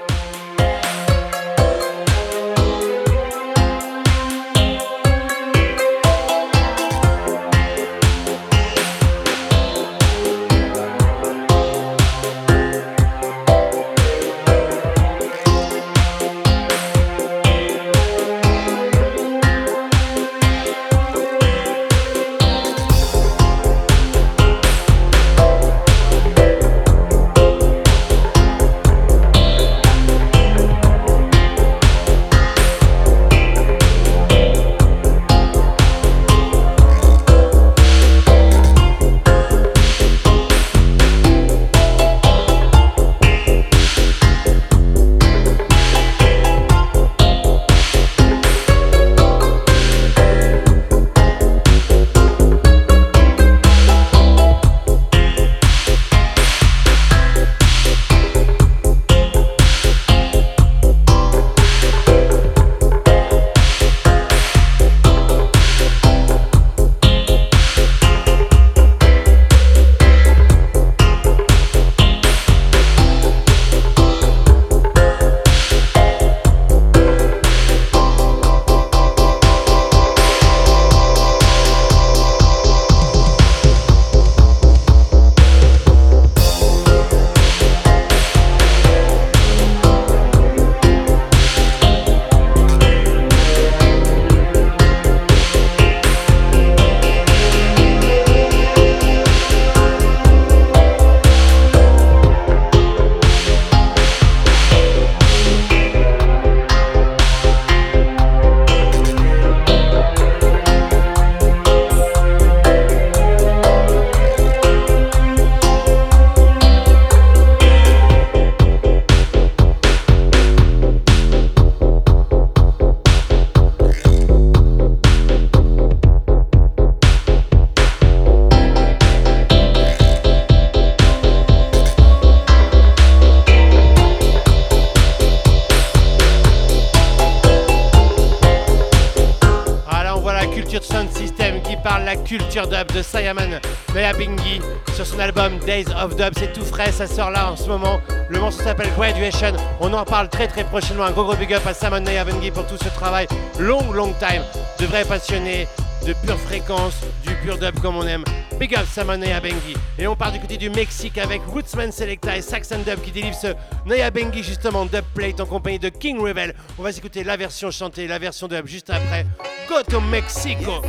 Speaker 1: sound system qui parle la culture dub de Sayaman Bingi sur son album Days of Dub. C'est tout frais, ça sort là en ce moment. Le morceau s'appelle Graduation. On en parle très très prochainement. Un gros gros big up à Simon Bengi pour tout ce travail. Long long time de vrais passionnés de pure fréquence, du pur dub comme on aime. Big up Simon Bengi. Et on part du côté du Mexique avec Rootsman Selecta et Saxon Dub qui délivre ce Bengi justement dub plate en compagnie de King Revel. On va s'écouter la version chantée, la version dub juste après. Go to Mexico.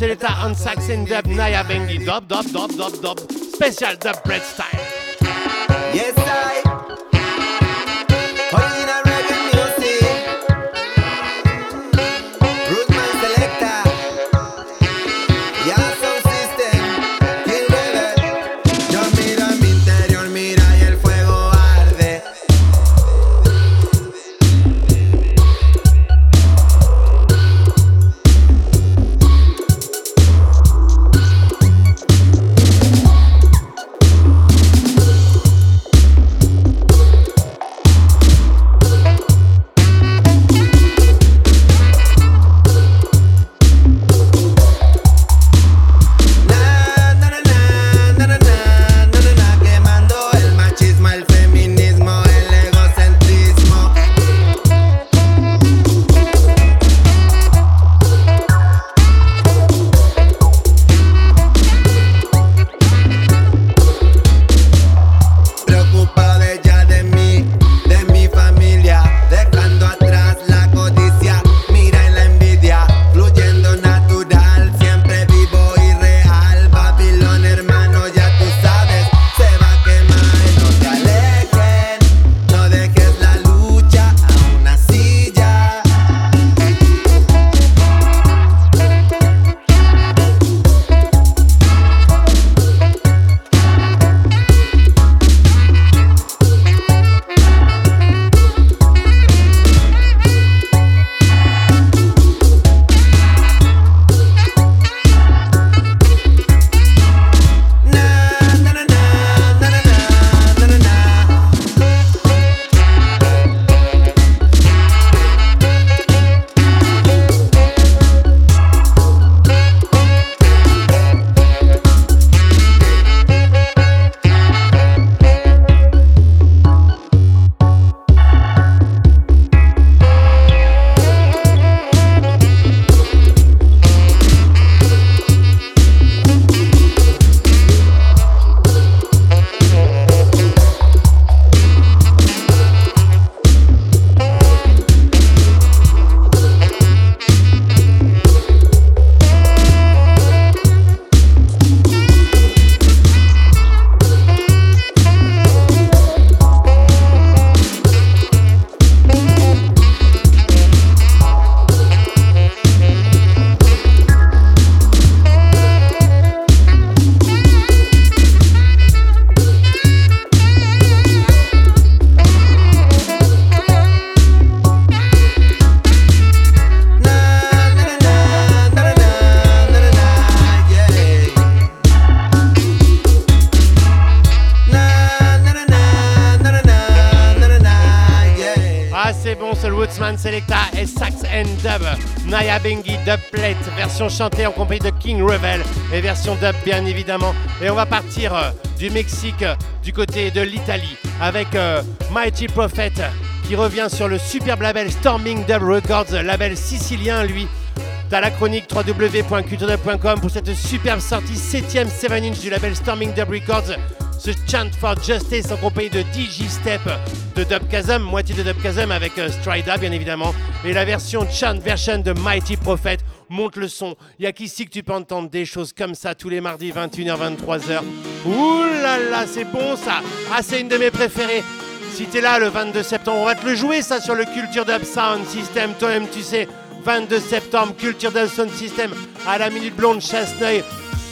Speaker 1: Woodsman Seleta on sax and dub. Naya Bengi. Dub, dub, dub, dub, dub. Special dub bread style. Version chantée en compagnie de King Revel et version dub, bien évidemment. Et on va partir euh, du Mexique, euh, du côté de l'Italie, avec euh, Mighty Prophet qui revient sur le superbe label Storming Dub Records, label sicilien, lui. T'as la chronique www.culturedub.com pour cette superbe sortie 7ème 7 inch du label Storming Dub Records. Ce Chant for Justice en compagnie de DJ Step de Dubkazum, moitié de Dubkazum avec euh, Strida bien évidemment. Et la version Chant version de Mighty Prophet monte le son. Il y a qu'ici que tu peux entendre des choses comme ça tous les mardis 21h 23h. Ouh là là, c'est bon ça. Ah, c'est une de mes préférées. Si t'es là le 22 septembre, on va te le jouer ça sur le Culture Dub Sound System. Toi-même, tu sais, 22 septembre, Culture Dub Sound System à la Minute Blonde Chasseneuil,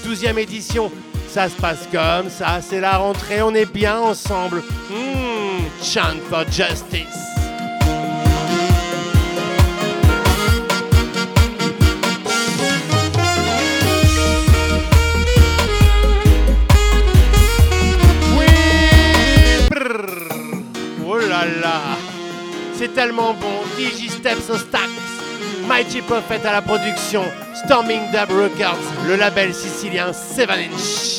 Speaker 1: 12e édition. Ça se passe comme ça, c'est la rentrée, on est bien ensemble. Hmm, chant for justice. C'est tellement bon. DJ Steps au Stax. Mighty Prophet à la production. Storming Dub Records. Le label sicilien 7 Inch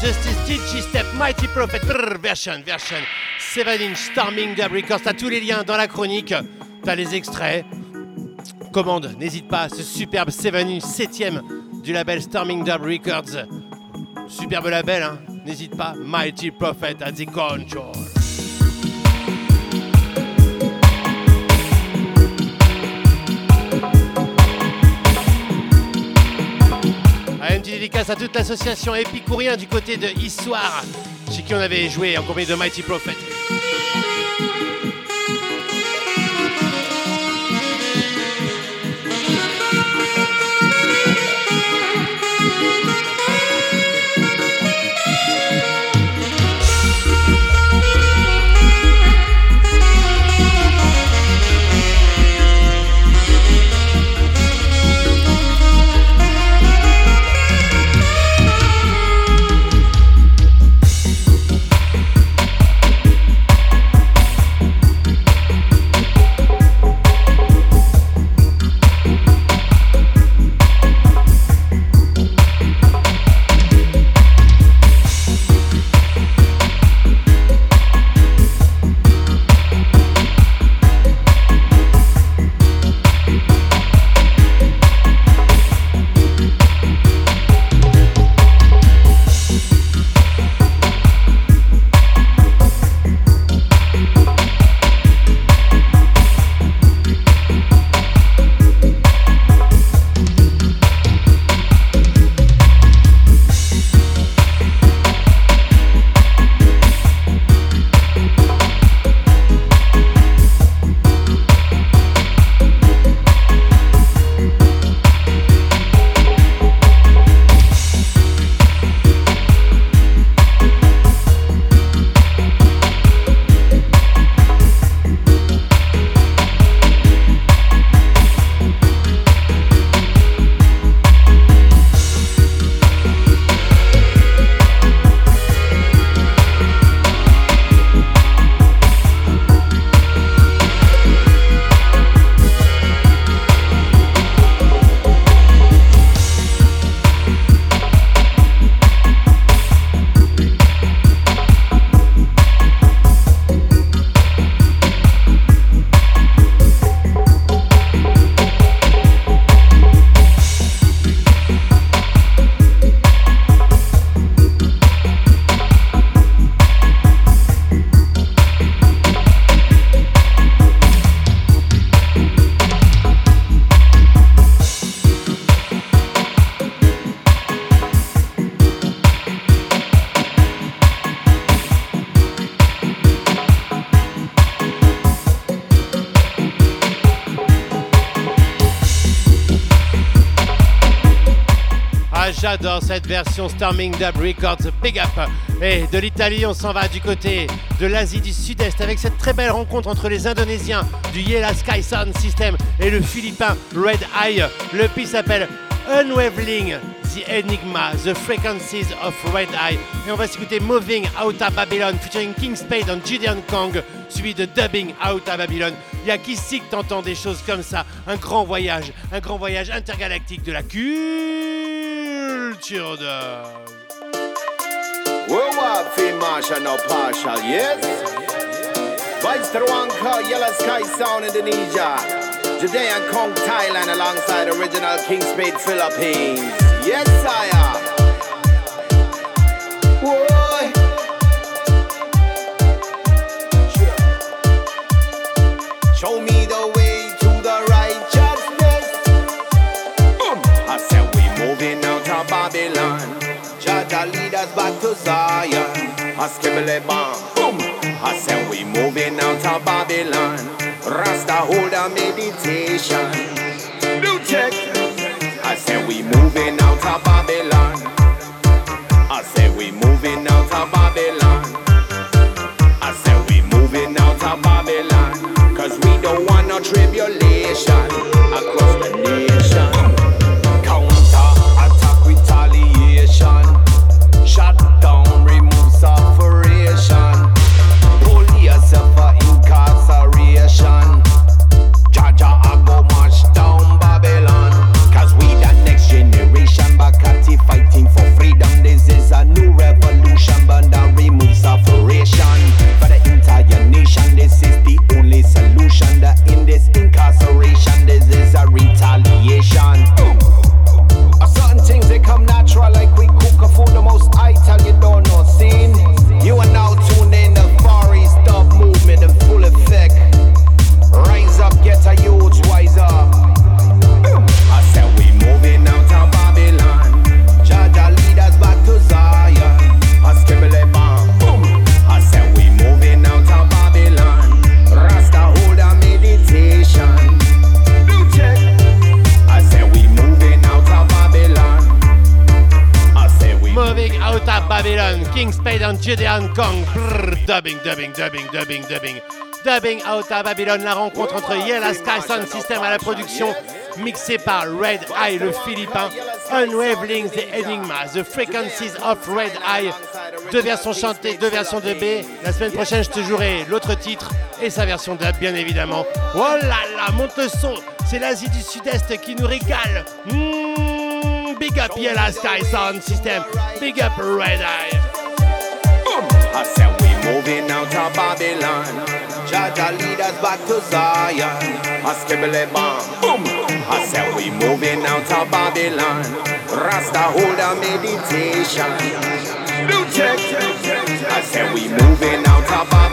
Speaker 1: Justice, DJ Step, Mighty Prophet, version, version, 7 inch, Storming Dub Records. T'as tous les liens dans la chronique, t'as les extraits. Commande, n'hésite pas, ce superbe 7 inch, 7ème du label Storming Dub Records. Superbe label, hein, n'hésite pas, Mighty Prophet at the control. Dédicace à toute l'association Épicourien du côté de Histoire, chez qui on avait joué en compagnie de Mighty Prophet. Version Storming Dub Records, big up. Et de l'Italie, on s'en va du côté de l'Asie du Sud-Est avec cette très belle rencontre entre les Indonésiens du Yela Sky Sound System et le Philippin Red Eye. Le piece s'appelle Unwaveling, The Enigma, The Frequencies of Red Eye. Et on va s'écouter Moving Out of Babylon featuring King Spade and Gideon Kong, suivi de Dubbing Out of Babylon. Il y a qu'ici que t'entends des choses comme ça. Un grand voyage, un grand voyage intergalactique de la culture de...
Speaker 10: Worldwide Field Marshal now partial, yes? Vibes to the one called Yellow Sky Sound Indonesia. Judean Kong Thailand alongside original King Spade Philippines. Yes, sire. Boy. Zion. I skibble bomb. Boom. I said we moving out of Babylon. Rasta hold a meditation. New check. I said we moving out of Babylon. I said we moving out of Babylon. I said we moving out of Babylon. Cause we don't want no tribulation
Speaker 1: Spade and Gideon Kong. Brrr, dubbing, dubbing, dubbing, dubbing, dubbing. Dubbing Outta Babylon, la rencontre entre Yella Sky Sound System à la production, mixée par Red Eye, le philippin. Unraveling the Enigma, The Frequencies of Red Eye. Deux versions chantées, deux versions de B. La semaine prochaine, je te jouerai l'autre titre et sa version dub, bien évidemment. Oh là là, monte le son. C'est l'Asie du Sud-Est qui nous régale. Mmh, big up Yella Sky Sound System. Big up Red Eye.
Speaker 10: I said we moving out of Babylon. Jaja lead us back to Zion. A skibble bomb. Boom. I said we moving out of Babylon. Rasta hold a meditation. New check. I said we moving out of Babylon.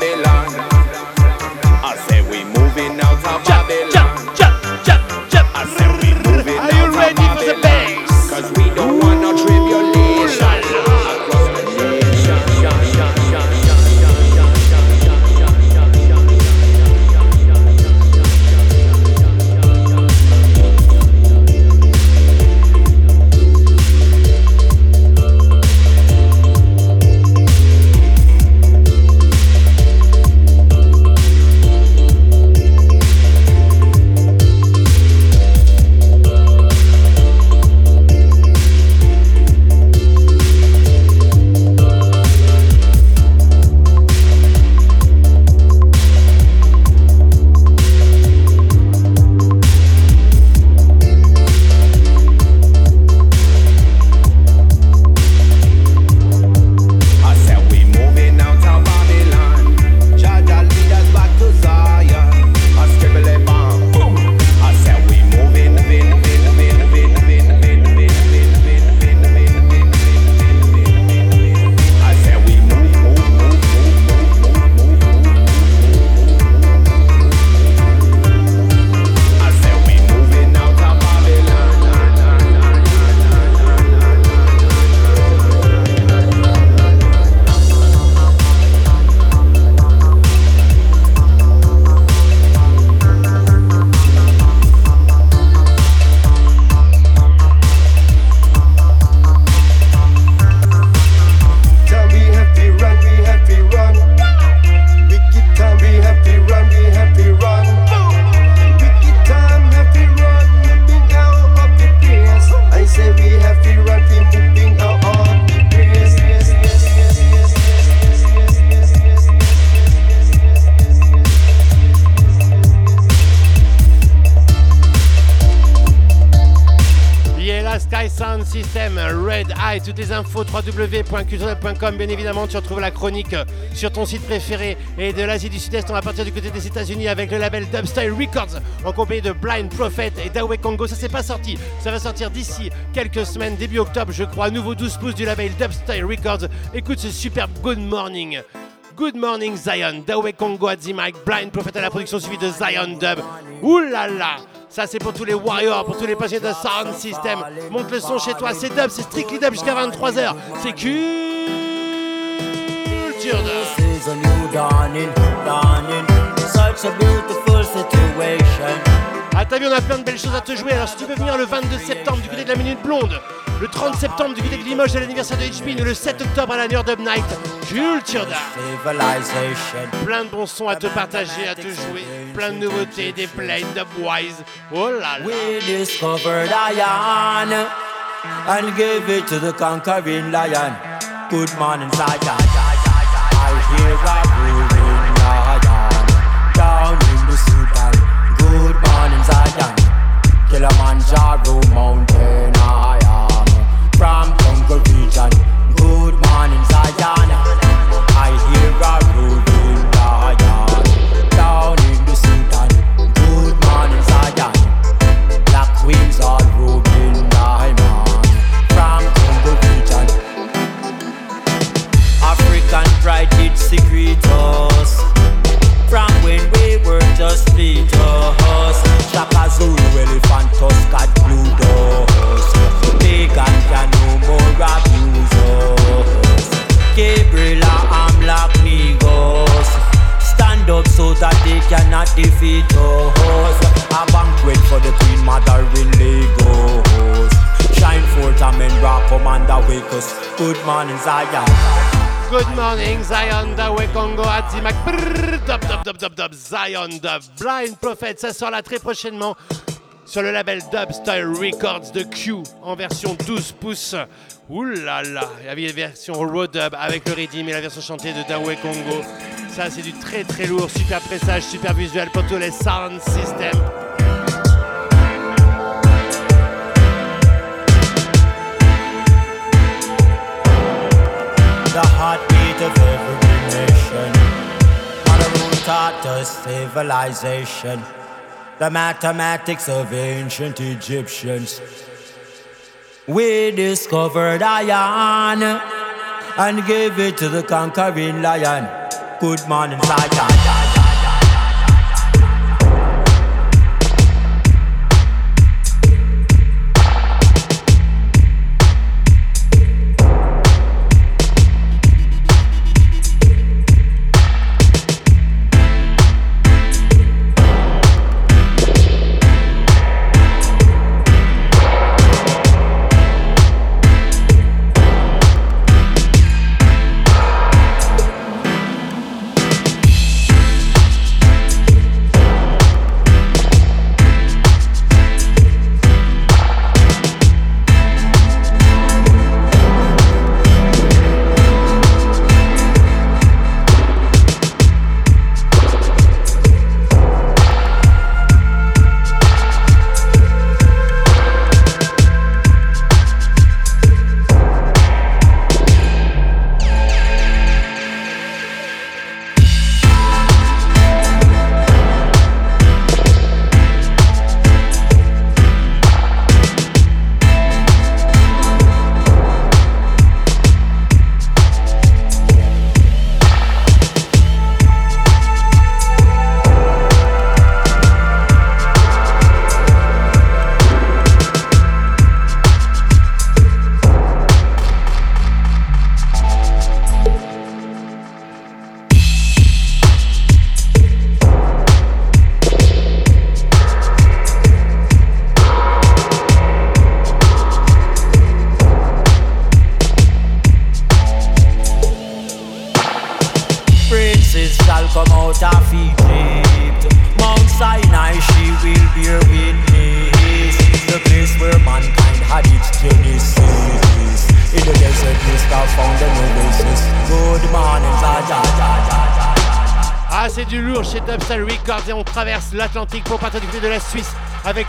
Speaker 1: Toutes les infos www.culturel.com bien évidemment tu retrouves la chronique sur ton site préféré et de l'Asie du Sud-Est. On va partir du côté des États-Unis avec le label Dubstyle Records en compagnie de Blind Prophet et Dawei Congo. Ça c'est pas sorti. Ça va sortir d'ici quelques semaines début octobre je crois. Nouveau 12 pouces du label Dubstyle Records. Écoute ce superbe Good Morning. Good Morning Zion, Dawei Congo the mic, Blind Prophet à la production suivie de Zion Dub. Là Ça c'est pour tous les warriors, pour tous les passionnés de sound system. Monte le son chez toi, c'est dub, c'est strictly dub jusqu'à 23h. C'est culture dub.
Speaker 11: This is a new dawning, dawning. Such a beautiful situation.
Speaker 1: Ah t'as vu on a plein de belles choses à te jouer alors si tu veux venir le 22 septembre du côté de la Minute Blonde le 30 septembre du côté de Limoges à l'anniversaire de HP le 7 octobre à la Nerd Dub Night Culture. Plein de bons sons à te partager, à te jouer Plein de nouveautés, des plays, dubwise Oh là là
Speaker 11: We discovered iron and gave it to the conquering lion. Good morning, Zion. I hear a roaring lion down in the Sudan. Good morning, Zion. Kilimanjaro mountain, Zion
Speaker 1: Dub. Blind Prophet, ça sort là très prochainement sur le label Dub Style Records de Q en version 12 pouces. Ouh là il y avait la version Road Dub avec le rythme et la version chantée de Dawe Congo. Ça, c'est du très très lourd, super pressage, super visuel pour tous les sound systems.
Speaker 11: The taught civilization. The mathematics of ancient Egyptians. We discovered iron and gave it to the conquering lion. Good morning, Zion.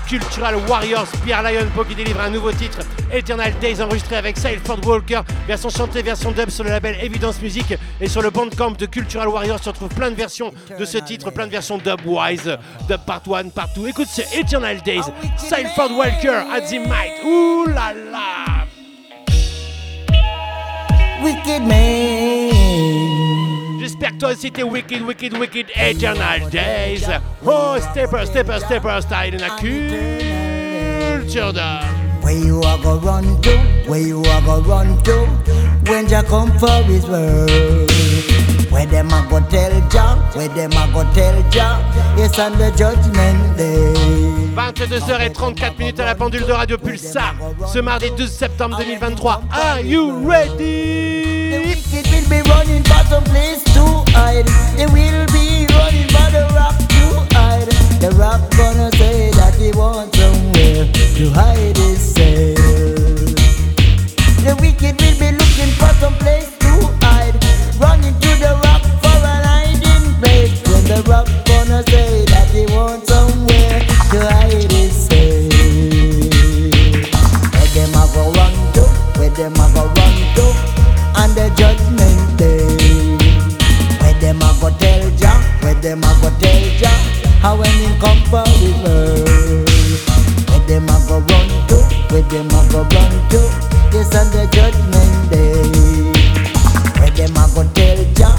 Speaker 1: Cultural Warriors, Pierre Lionpo qui délivre un nouveau titre, Eternal Days enregistré avec Salford Walker, version chantée, version dub sur le label Evidence Music. Et sur le bandcamp de Cultural Warriors, tu retrouves plein de versions de ce titre, plein de versions dubwise, dub part 1, part 2. Écoute ce Eternal Days, Salford Walker, at the mic, ouh là là.
Speaker 5: Wicked man.
Speaker 1: Aussi t'es wicked, wicked, wicked, Eternal Days. Oh, stepper, stepper, stepper style in a culture dub.
Speaker 5: Where you are go run to? Where you are go run to? When Jah come for His word. Where them a go tell Jah? Where them a go tell Jah? Yes, on the judgment day.
Speaker 1: 22h34 minutes à la pendule de Radio Pulsar. Ce mardi 12 septembre 2023. Are you ready?
Speaker 5: The wicked will be running for some place to hide. They will be running for the rock gonna say that he wants somewhere to hide himself. The wicked will be looking for some place to hide. Running to the rock for an hiding place. When the rock gonna say that he wants them a go tell Jah? How when him come for his word? Where them a go run to? Where them a go run to? Yes, on the judgment day. Where them a go tell Jah?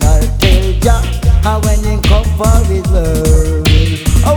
Speaker 5: Not tell Jah. How when him come for his word? Oh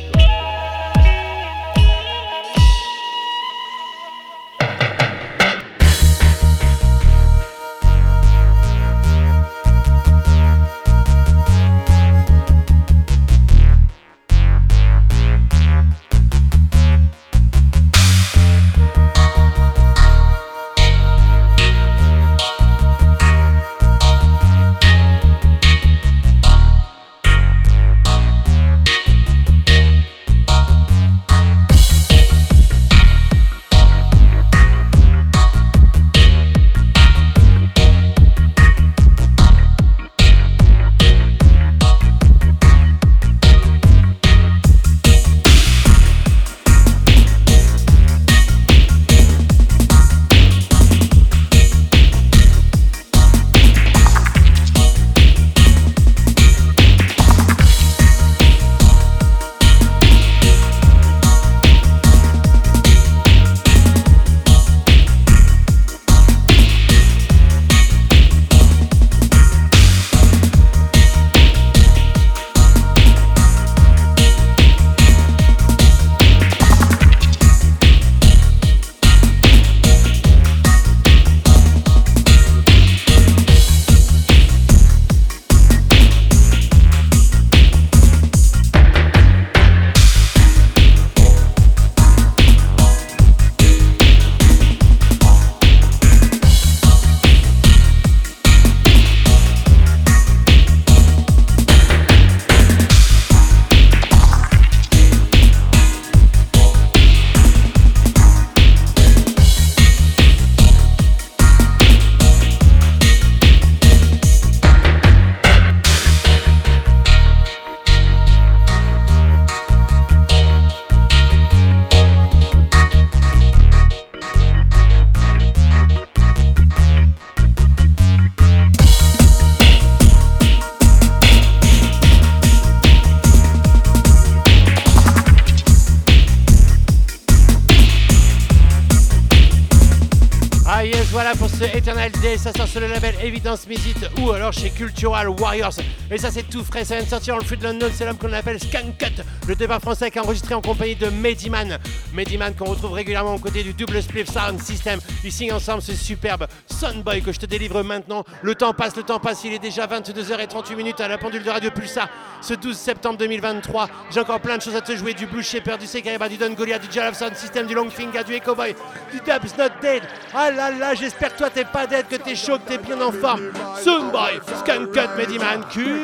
Speaker 1: Day, ça sort sur le label Evidence Music ou alors chez Cultural Warriors. Et ça c'est tout frais, ça vient de sortir en le flux de London, c'est l'homme qu'on appelle Skunkut, le départ français qui a enregistré en compagnie de Mediman. Mediman qu'on retrouve régulièrement aux côtés du double split sound system. Ils signent ensemble ce superbe Sunboy que je te délivre maintenant. Le temps passe, le temps passe, il est déjà 22h38 minutes à la pendule de Radio Pulsar ce 12 septembre 2023. J'ai encore plein de choses à te jouer, du Blue Shepherd, du Sekaiba, du Don Goliath, du Jalaf Sound System, du Longfinger, du Echo Boy, du Dubs Not Dead. Ah là là, j'espère que toi t'es pas dead, que t'es chaud, que t'es bien en forme. Soonboy, Skunkut, Mediman, Culture.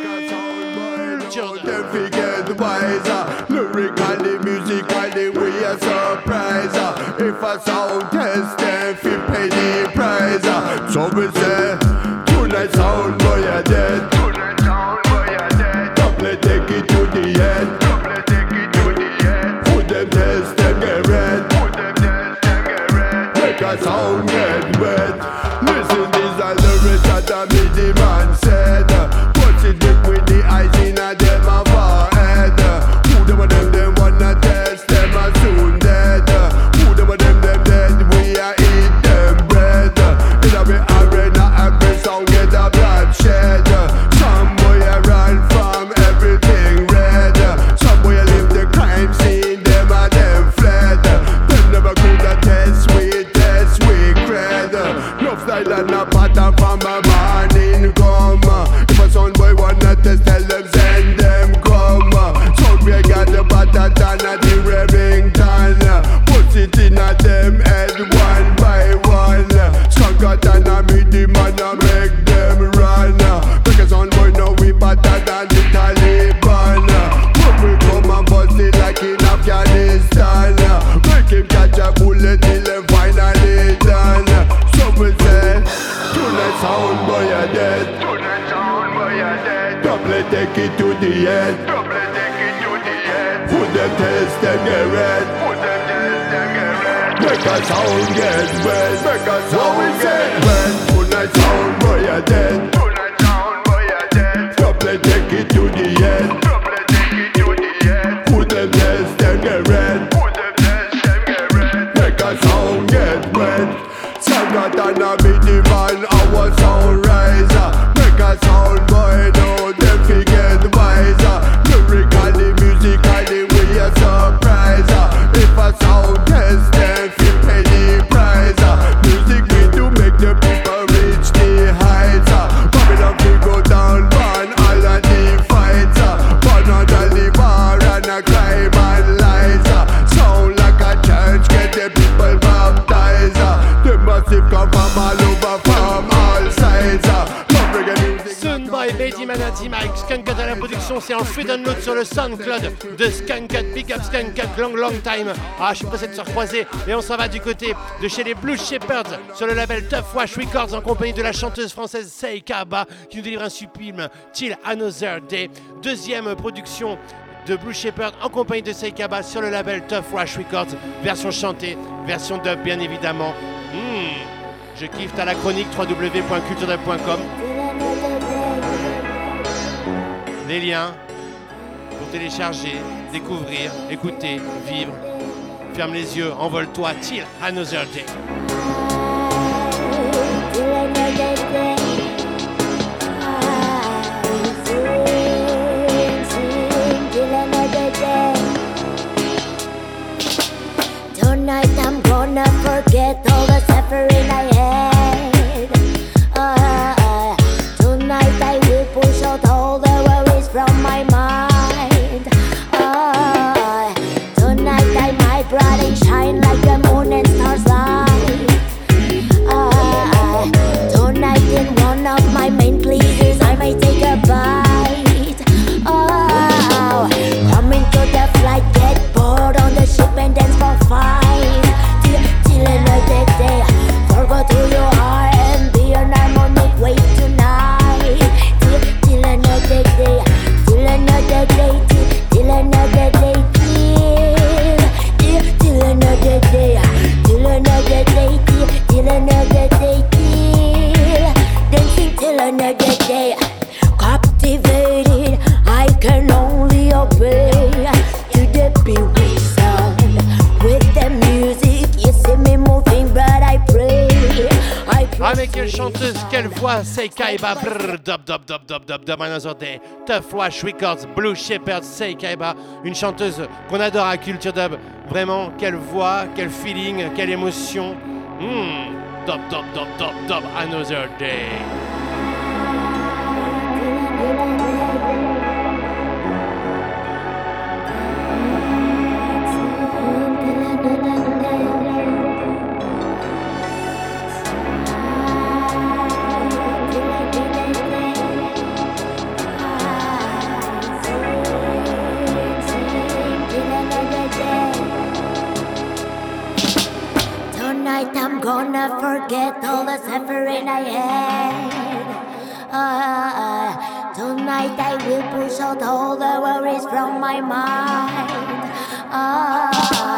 Speaker 12: Them forget wiser. Lyrically, musically, we a surprise If a sound test, the end Double to the end Put them test them get red? Put them test them red Make a sound get wet Make a sound get wet Tonight sound boy a dead
Speaker 1: production, c'est en free download sur le SoundCloud de Skunkut, Big Up Skunkut, Long Long Time. Ah, je suis pressé de se recroiser et on s'en va du côté de chez les Blue Shepherds sur le label Tough Wash Records en compagnie de la chanteuse française Seika Ba qui nous délivre un sublime Till Another Day. Deuxième production de Blue Shepherd en compagnie de Seika Ba sur le label Tough Wash Records, version chantée, version dub bien évidemment. Hmm, je kiffe, t'as la chronique www.culturedub.com. Les liens pour télécharger, découvrir, écouter, vivre. Ferme les yeux, envole-toi, till another day.
Speaker 8: Tonight I'm gonna forget all the suffering.
Speaker 1: Quelle voix, Seikaiba, brrr, dub, dub, dub, dub, dub, dub, another day, Tough Wash Records, Blue Shepherd, Seikaiba, une chanteuse qu'on adore à Culture Dub, vraiment, quelle voix, quel feeling, quelle émotion, hmm, dub, dub, dub, dub, dub, another day.
Speaker 8: I'm gonna forget all the suffering I had. Ah, tonight I will push out all the worries from my mind. Ah,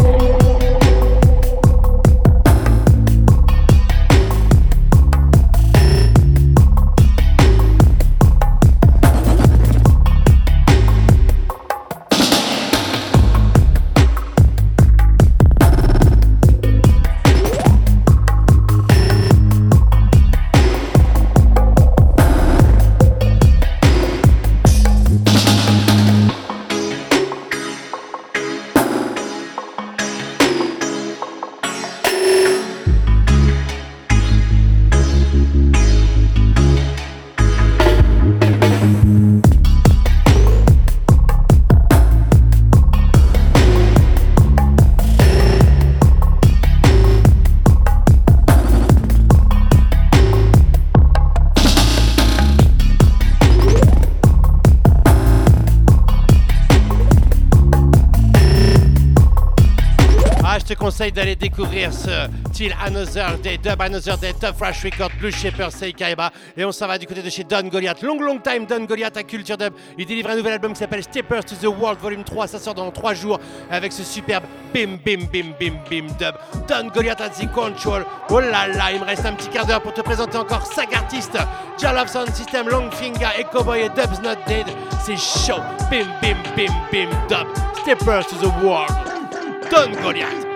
Speaker 1: D'aller découvrir ce Till Another Day, Dub Another Day, Tough Rush Record, Blue Shepherd, Seikaiba. Et on s'en va du côté de chez Don Goliath. Long, long time, Don Goliath à Culture Dub. Il délivre un nouvel album qui s'appelle Steppers to the World Volume 3. Ça sort dans 3 jours avec ce superbe bim, bim, bim, bim, bim, dub. Don Goliath at the control. Oh là là, il me reste un petit quart d'heure pour te présenter encore 5 artistes. Jalove Sound System, Longfinger, Echo Boy et Dub's Not Dead. C'est chaud. Bim, bim, bim, bim, dub. Steppers to the World. Don Goliath.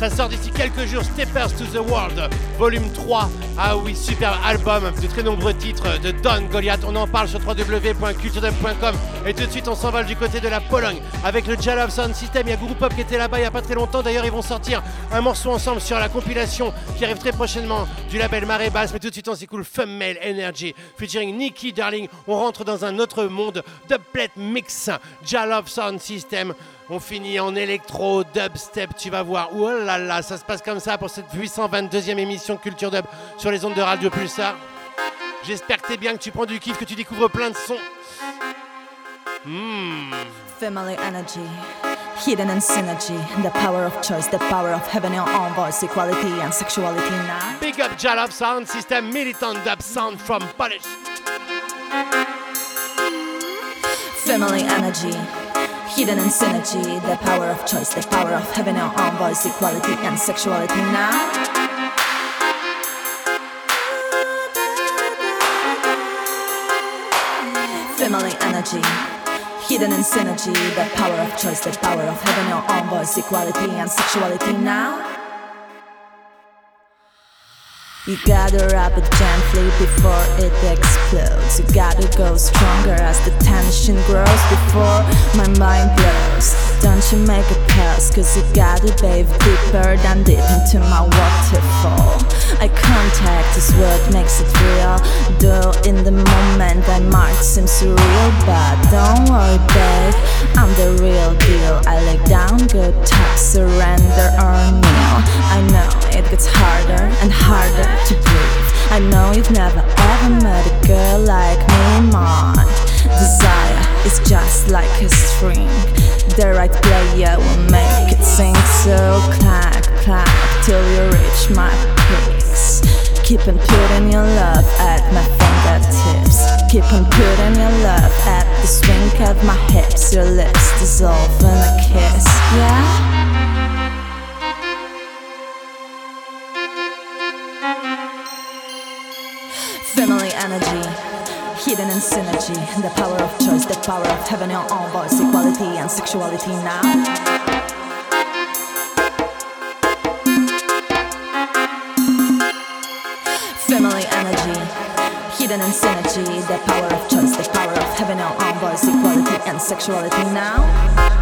Speaker 1: Ça sort d'ici quelques jours, Steppers to the World, volume 3. Ah oui, super album de très nombreux titres de Don Goliath. On en parle sur www.culturedub.com. Et tout de suite, on s'envole du côté de la Pologne avec le Jalov Sound System. Il y a Group Pop qui était là-bas il n'y a pas très longtemps. D'ailleurs, ils vont sortir un morceau ensemble sur la compilation qui arrive très prochainement du label Marée Basse. Mais tout de suite, on s'écoule Female Energy featuring Nikki Darling. On rentre dans un autre monde. Dubplate Mix, Jalov Sound System. On finit en électro, dubstep, tu vas voir. Oh là là, ça se passe comme ça pour cette 822e émission Culture Dub sur les ondes de Radio Pulsar. J'espère que t'es bien, que tu prends du kiff, que tu découvres plein de sons. Hmm.
Speaker 13: Family energy, hidden in synergy, the power of choice, the power of having your own voice, equality and sexuality now.
Speaker 1: Big up Jalop Sound System, militant dub sound from Polish.
Speaker 13: Family energy, hidden in synergy, the power of choice, the power of having your own voice, equality and sexuality now. Family energy, hidden in synergy, the power of choice, the power of having your own voice, equality and sexuality now. You gotta wrap it gently before it explodes. You gotta go stronger as the tension grows before my mind blows. Don't you make a pass, cause you gotta bathe deeper than deep into my waterfall. Eye contact is what makes it real. Though in the moment I might seem surreal, but don't worry, babe, I'm the real deal. I lay down good talk, surrender or kneel. I know it gets harder and harder to breathe. I know you've never ever met a girl like me, man. Desire is just like a string. The right player will make it sing. So clack, clack till you reach my peaks. Keep on putting your love at my fingertips. Keep on putting your love at the swing of my hips. Your lips dissolve in a kiss. Yeah. Energy, hidden in synergy, the power of choice, the power of having your own voice, equality and sexuality now. Family energy, hidden in synergy, the power of choice, the power of having your own voice, equality and sexuality now.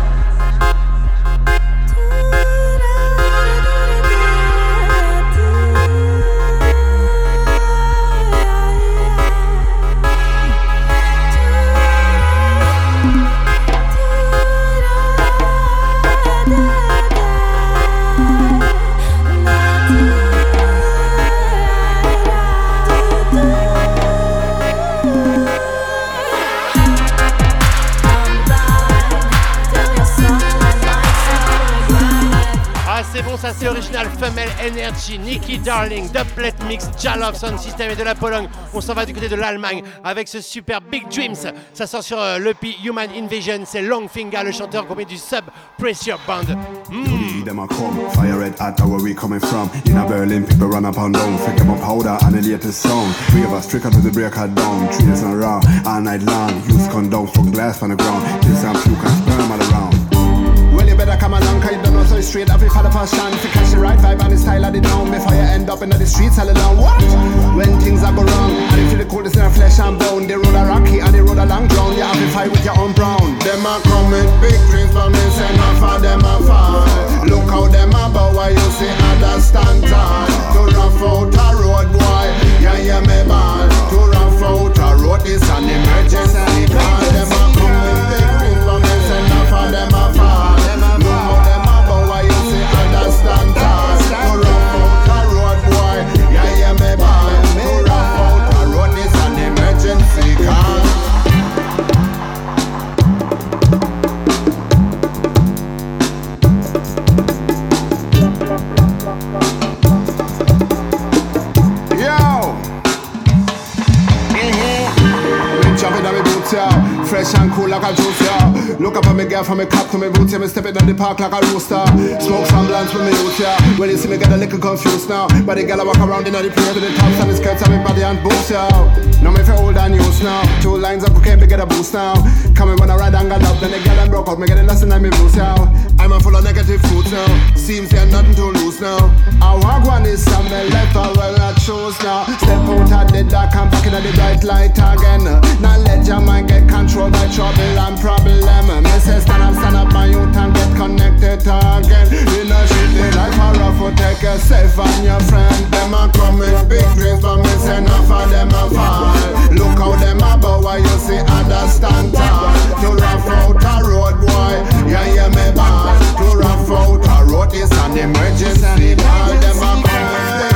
Speaker 1: Ça c'est original. Female Energy, Nikki Darling, Dubplate Mix, Jalov Sound System et de la Pologne. On s'en va du côté de l'Allemagne avec ce super Big Dreams. Ça sort sur euh, l'EP Human Invasion. C'est Longfinger, le chanteur accompagné du Sub Pressure Band. Hmm.
Speaker 12: Them a come, fire red at where we coming from. In a Berlin, people run up and down, flick them up powder and the latest sound. We have a stricker to the breaker down, trees and raw, all night long. Use condoms from glass on the ground, kill some puke and sperm all around. Come along, cause you don't know so it's straight. You follow fashion, if you catch the right vibe and the style of the down before you end up in the streets all alone. What? When things are go wrong, and you feel the coldest in the flesh and bone, they roll a rocky and they roll a long ground. You have to fight with your own brown.
Speaker 14: Them a come with big dreams for me, say not for them a fall. Look how them a bow, why you see other stand tall. To rough out a road, boy, yeah, yeah, me ball. To rough out a road is an emergency call. Them a come from me cap to me boots, yeah. Me stepping down the park like a rooster. Smoke some blunts with me youth, yeah. When you see me get a little confused now. But the girl I walk around in the place with the tops and the skirts and me body and boots, yo. Now me feel old and used now. Two lines of cocaine, we get a boost now. Coming when I ride and got up, then the girl and broke out, me get a lesson in me blues now. I'm a full of negative fruits now. Seems there nothing to lose now. I walk one is some me left, I will not choose now. Step out of the dark, I'm back in the bright light again. Now let your mind get controlled by trouble and problem. Me say stand up, stand up, my youth and get connected again. You know shit, they like a rough, take yourself and your friend. Them a come big dreams, but me say enough of them a fall. Look how them a bow, why you see understand tall. To rough out a road, boy, yeah, yeah, me bad. To rough out a road is an emergency call. Them a come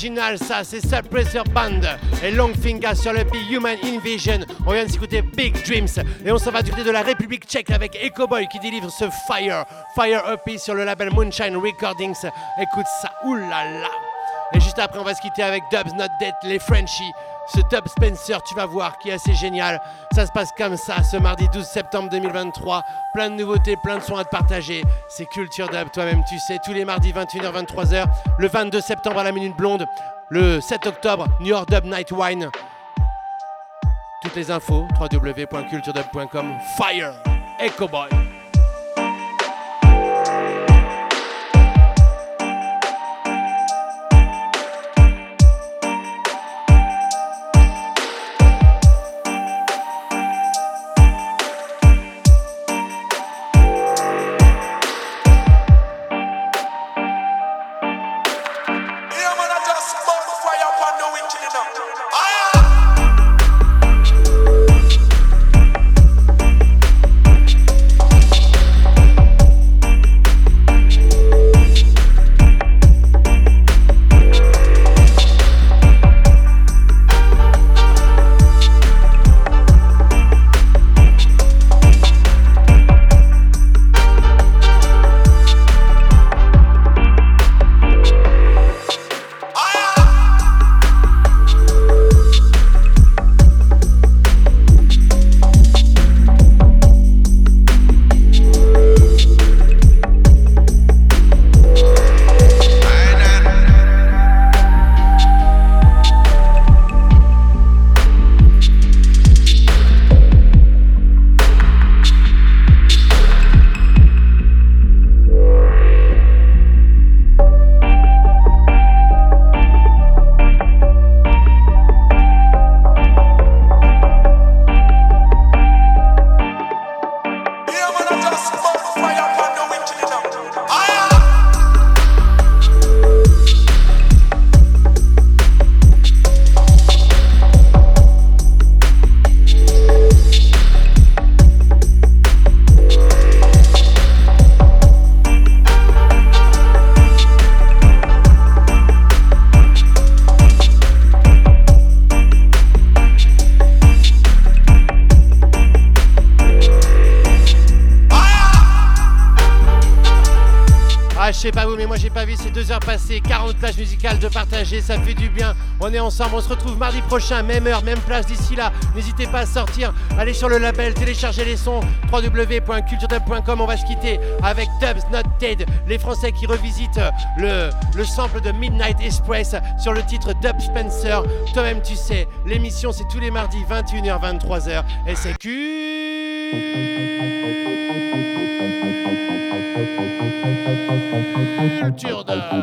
Speaker 1: original ça, c'est Suppressor Band et Longfinger sur le Big Human Invasion. On vient de s'écouter Big Dreams et on s'en va du côté de la République tchèque avec Echo Boy qui délivre ce Fire, Fire EP sur le label Moonshine Recordings. Écoute ça, oulala. Et juste après, on va se quitter avec Dubs Not Dead, les Frenchies. Ce Dub Spencer, tu vas voir, qui est assez génial. Ça se passe comme ça, ce mardi 12 septembre 2023. Plein de nouveautés, plein de sons à te partager. C'est Culture Dub, toi-même, tu sais. Tous les mardis, 21h, 23h. Le 22 septembre à la Minute Blonde. Le 7 octobre, New York Dub Night Wine. Toutes les infos, www.culturedub.com. Fire, Echo Boy. J'ai pas vu ces deux heures passées, 40 plages musicales de partager, ça fait du bien. On est ensemble, on se retrouve mardi prochain, même heure, même place d'ici là. N'hésitez pas à sortir, allez sur le label, téléchargez les sons, www.culturedub.com. On va se quitter avec Dubs Not Dead, les Français qui revisitent le, le sample de Midnight Express sur le titre Dub Spencer. Toi-même, tu sais, l'émission c'est tous les mardis, 21h, 23h, et c'est Dub.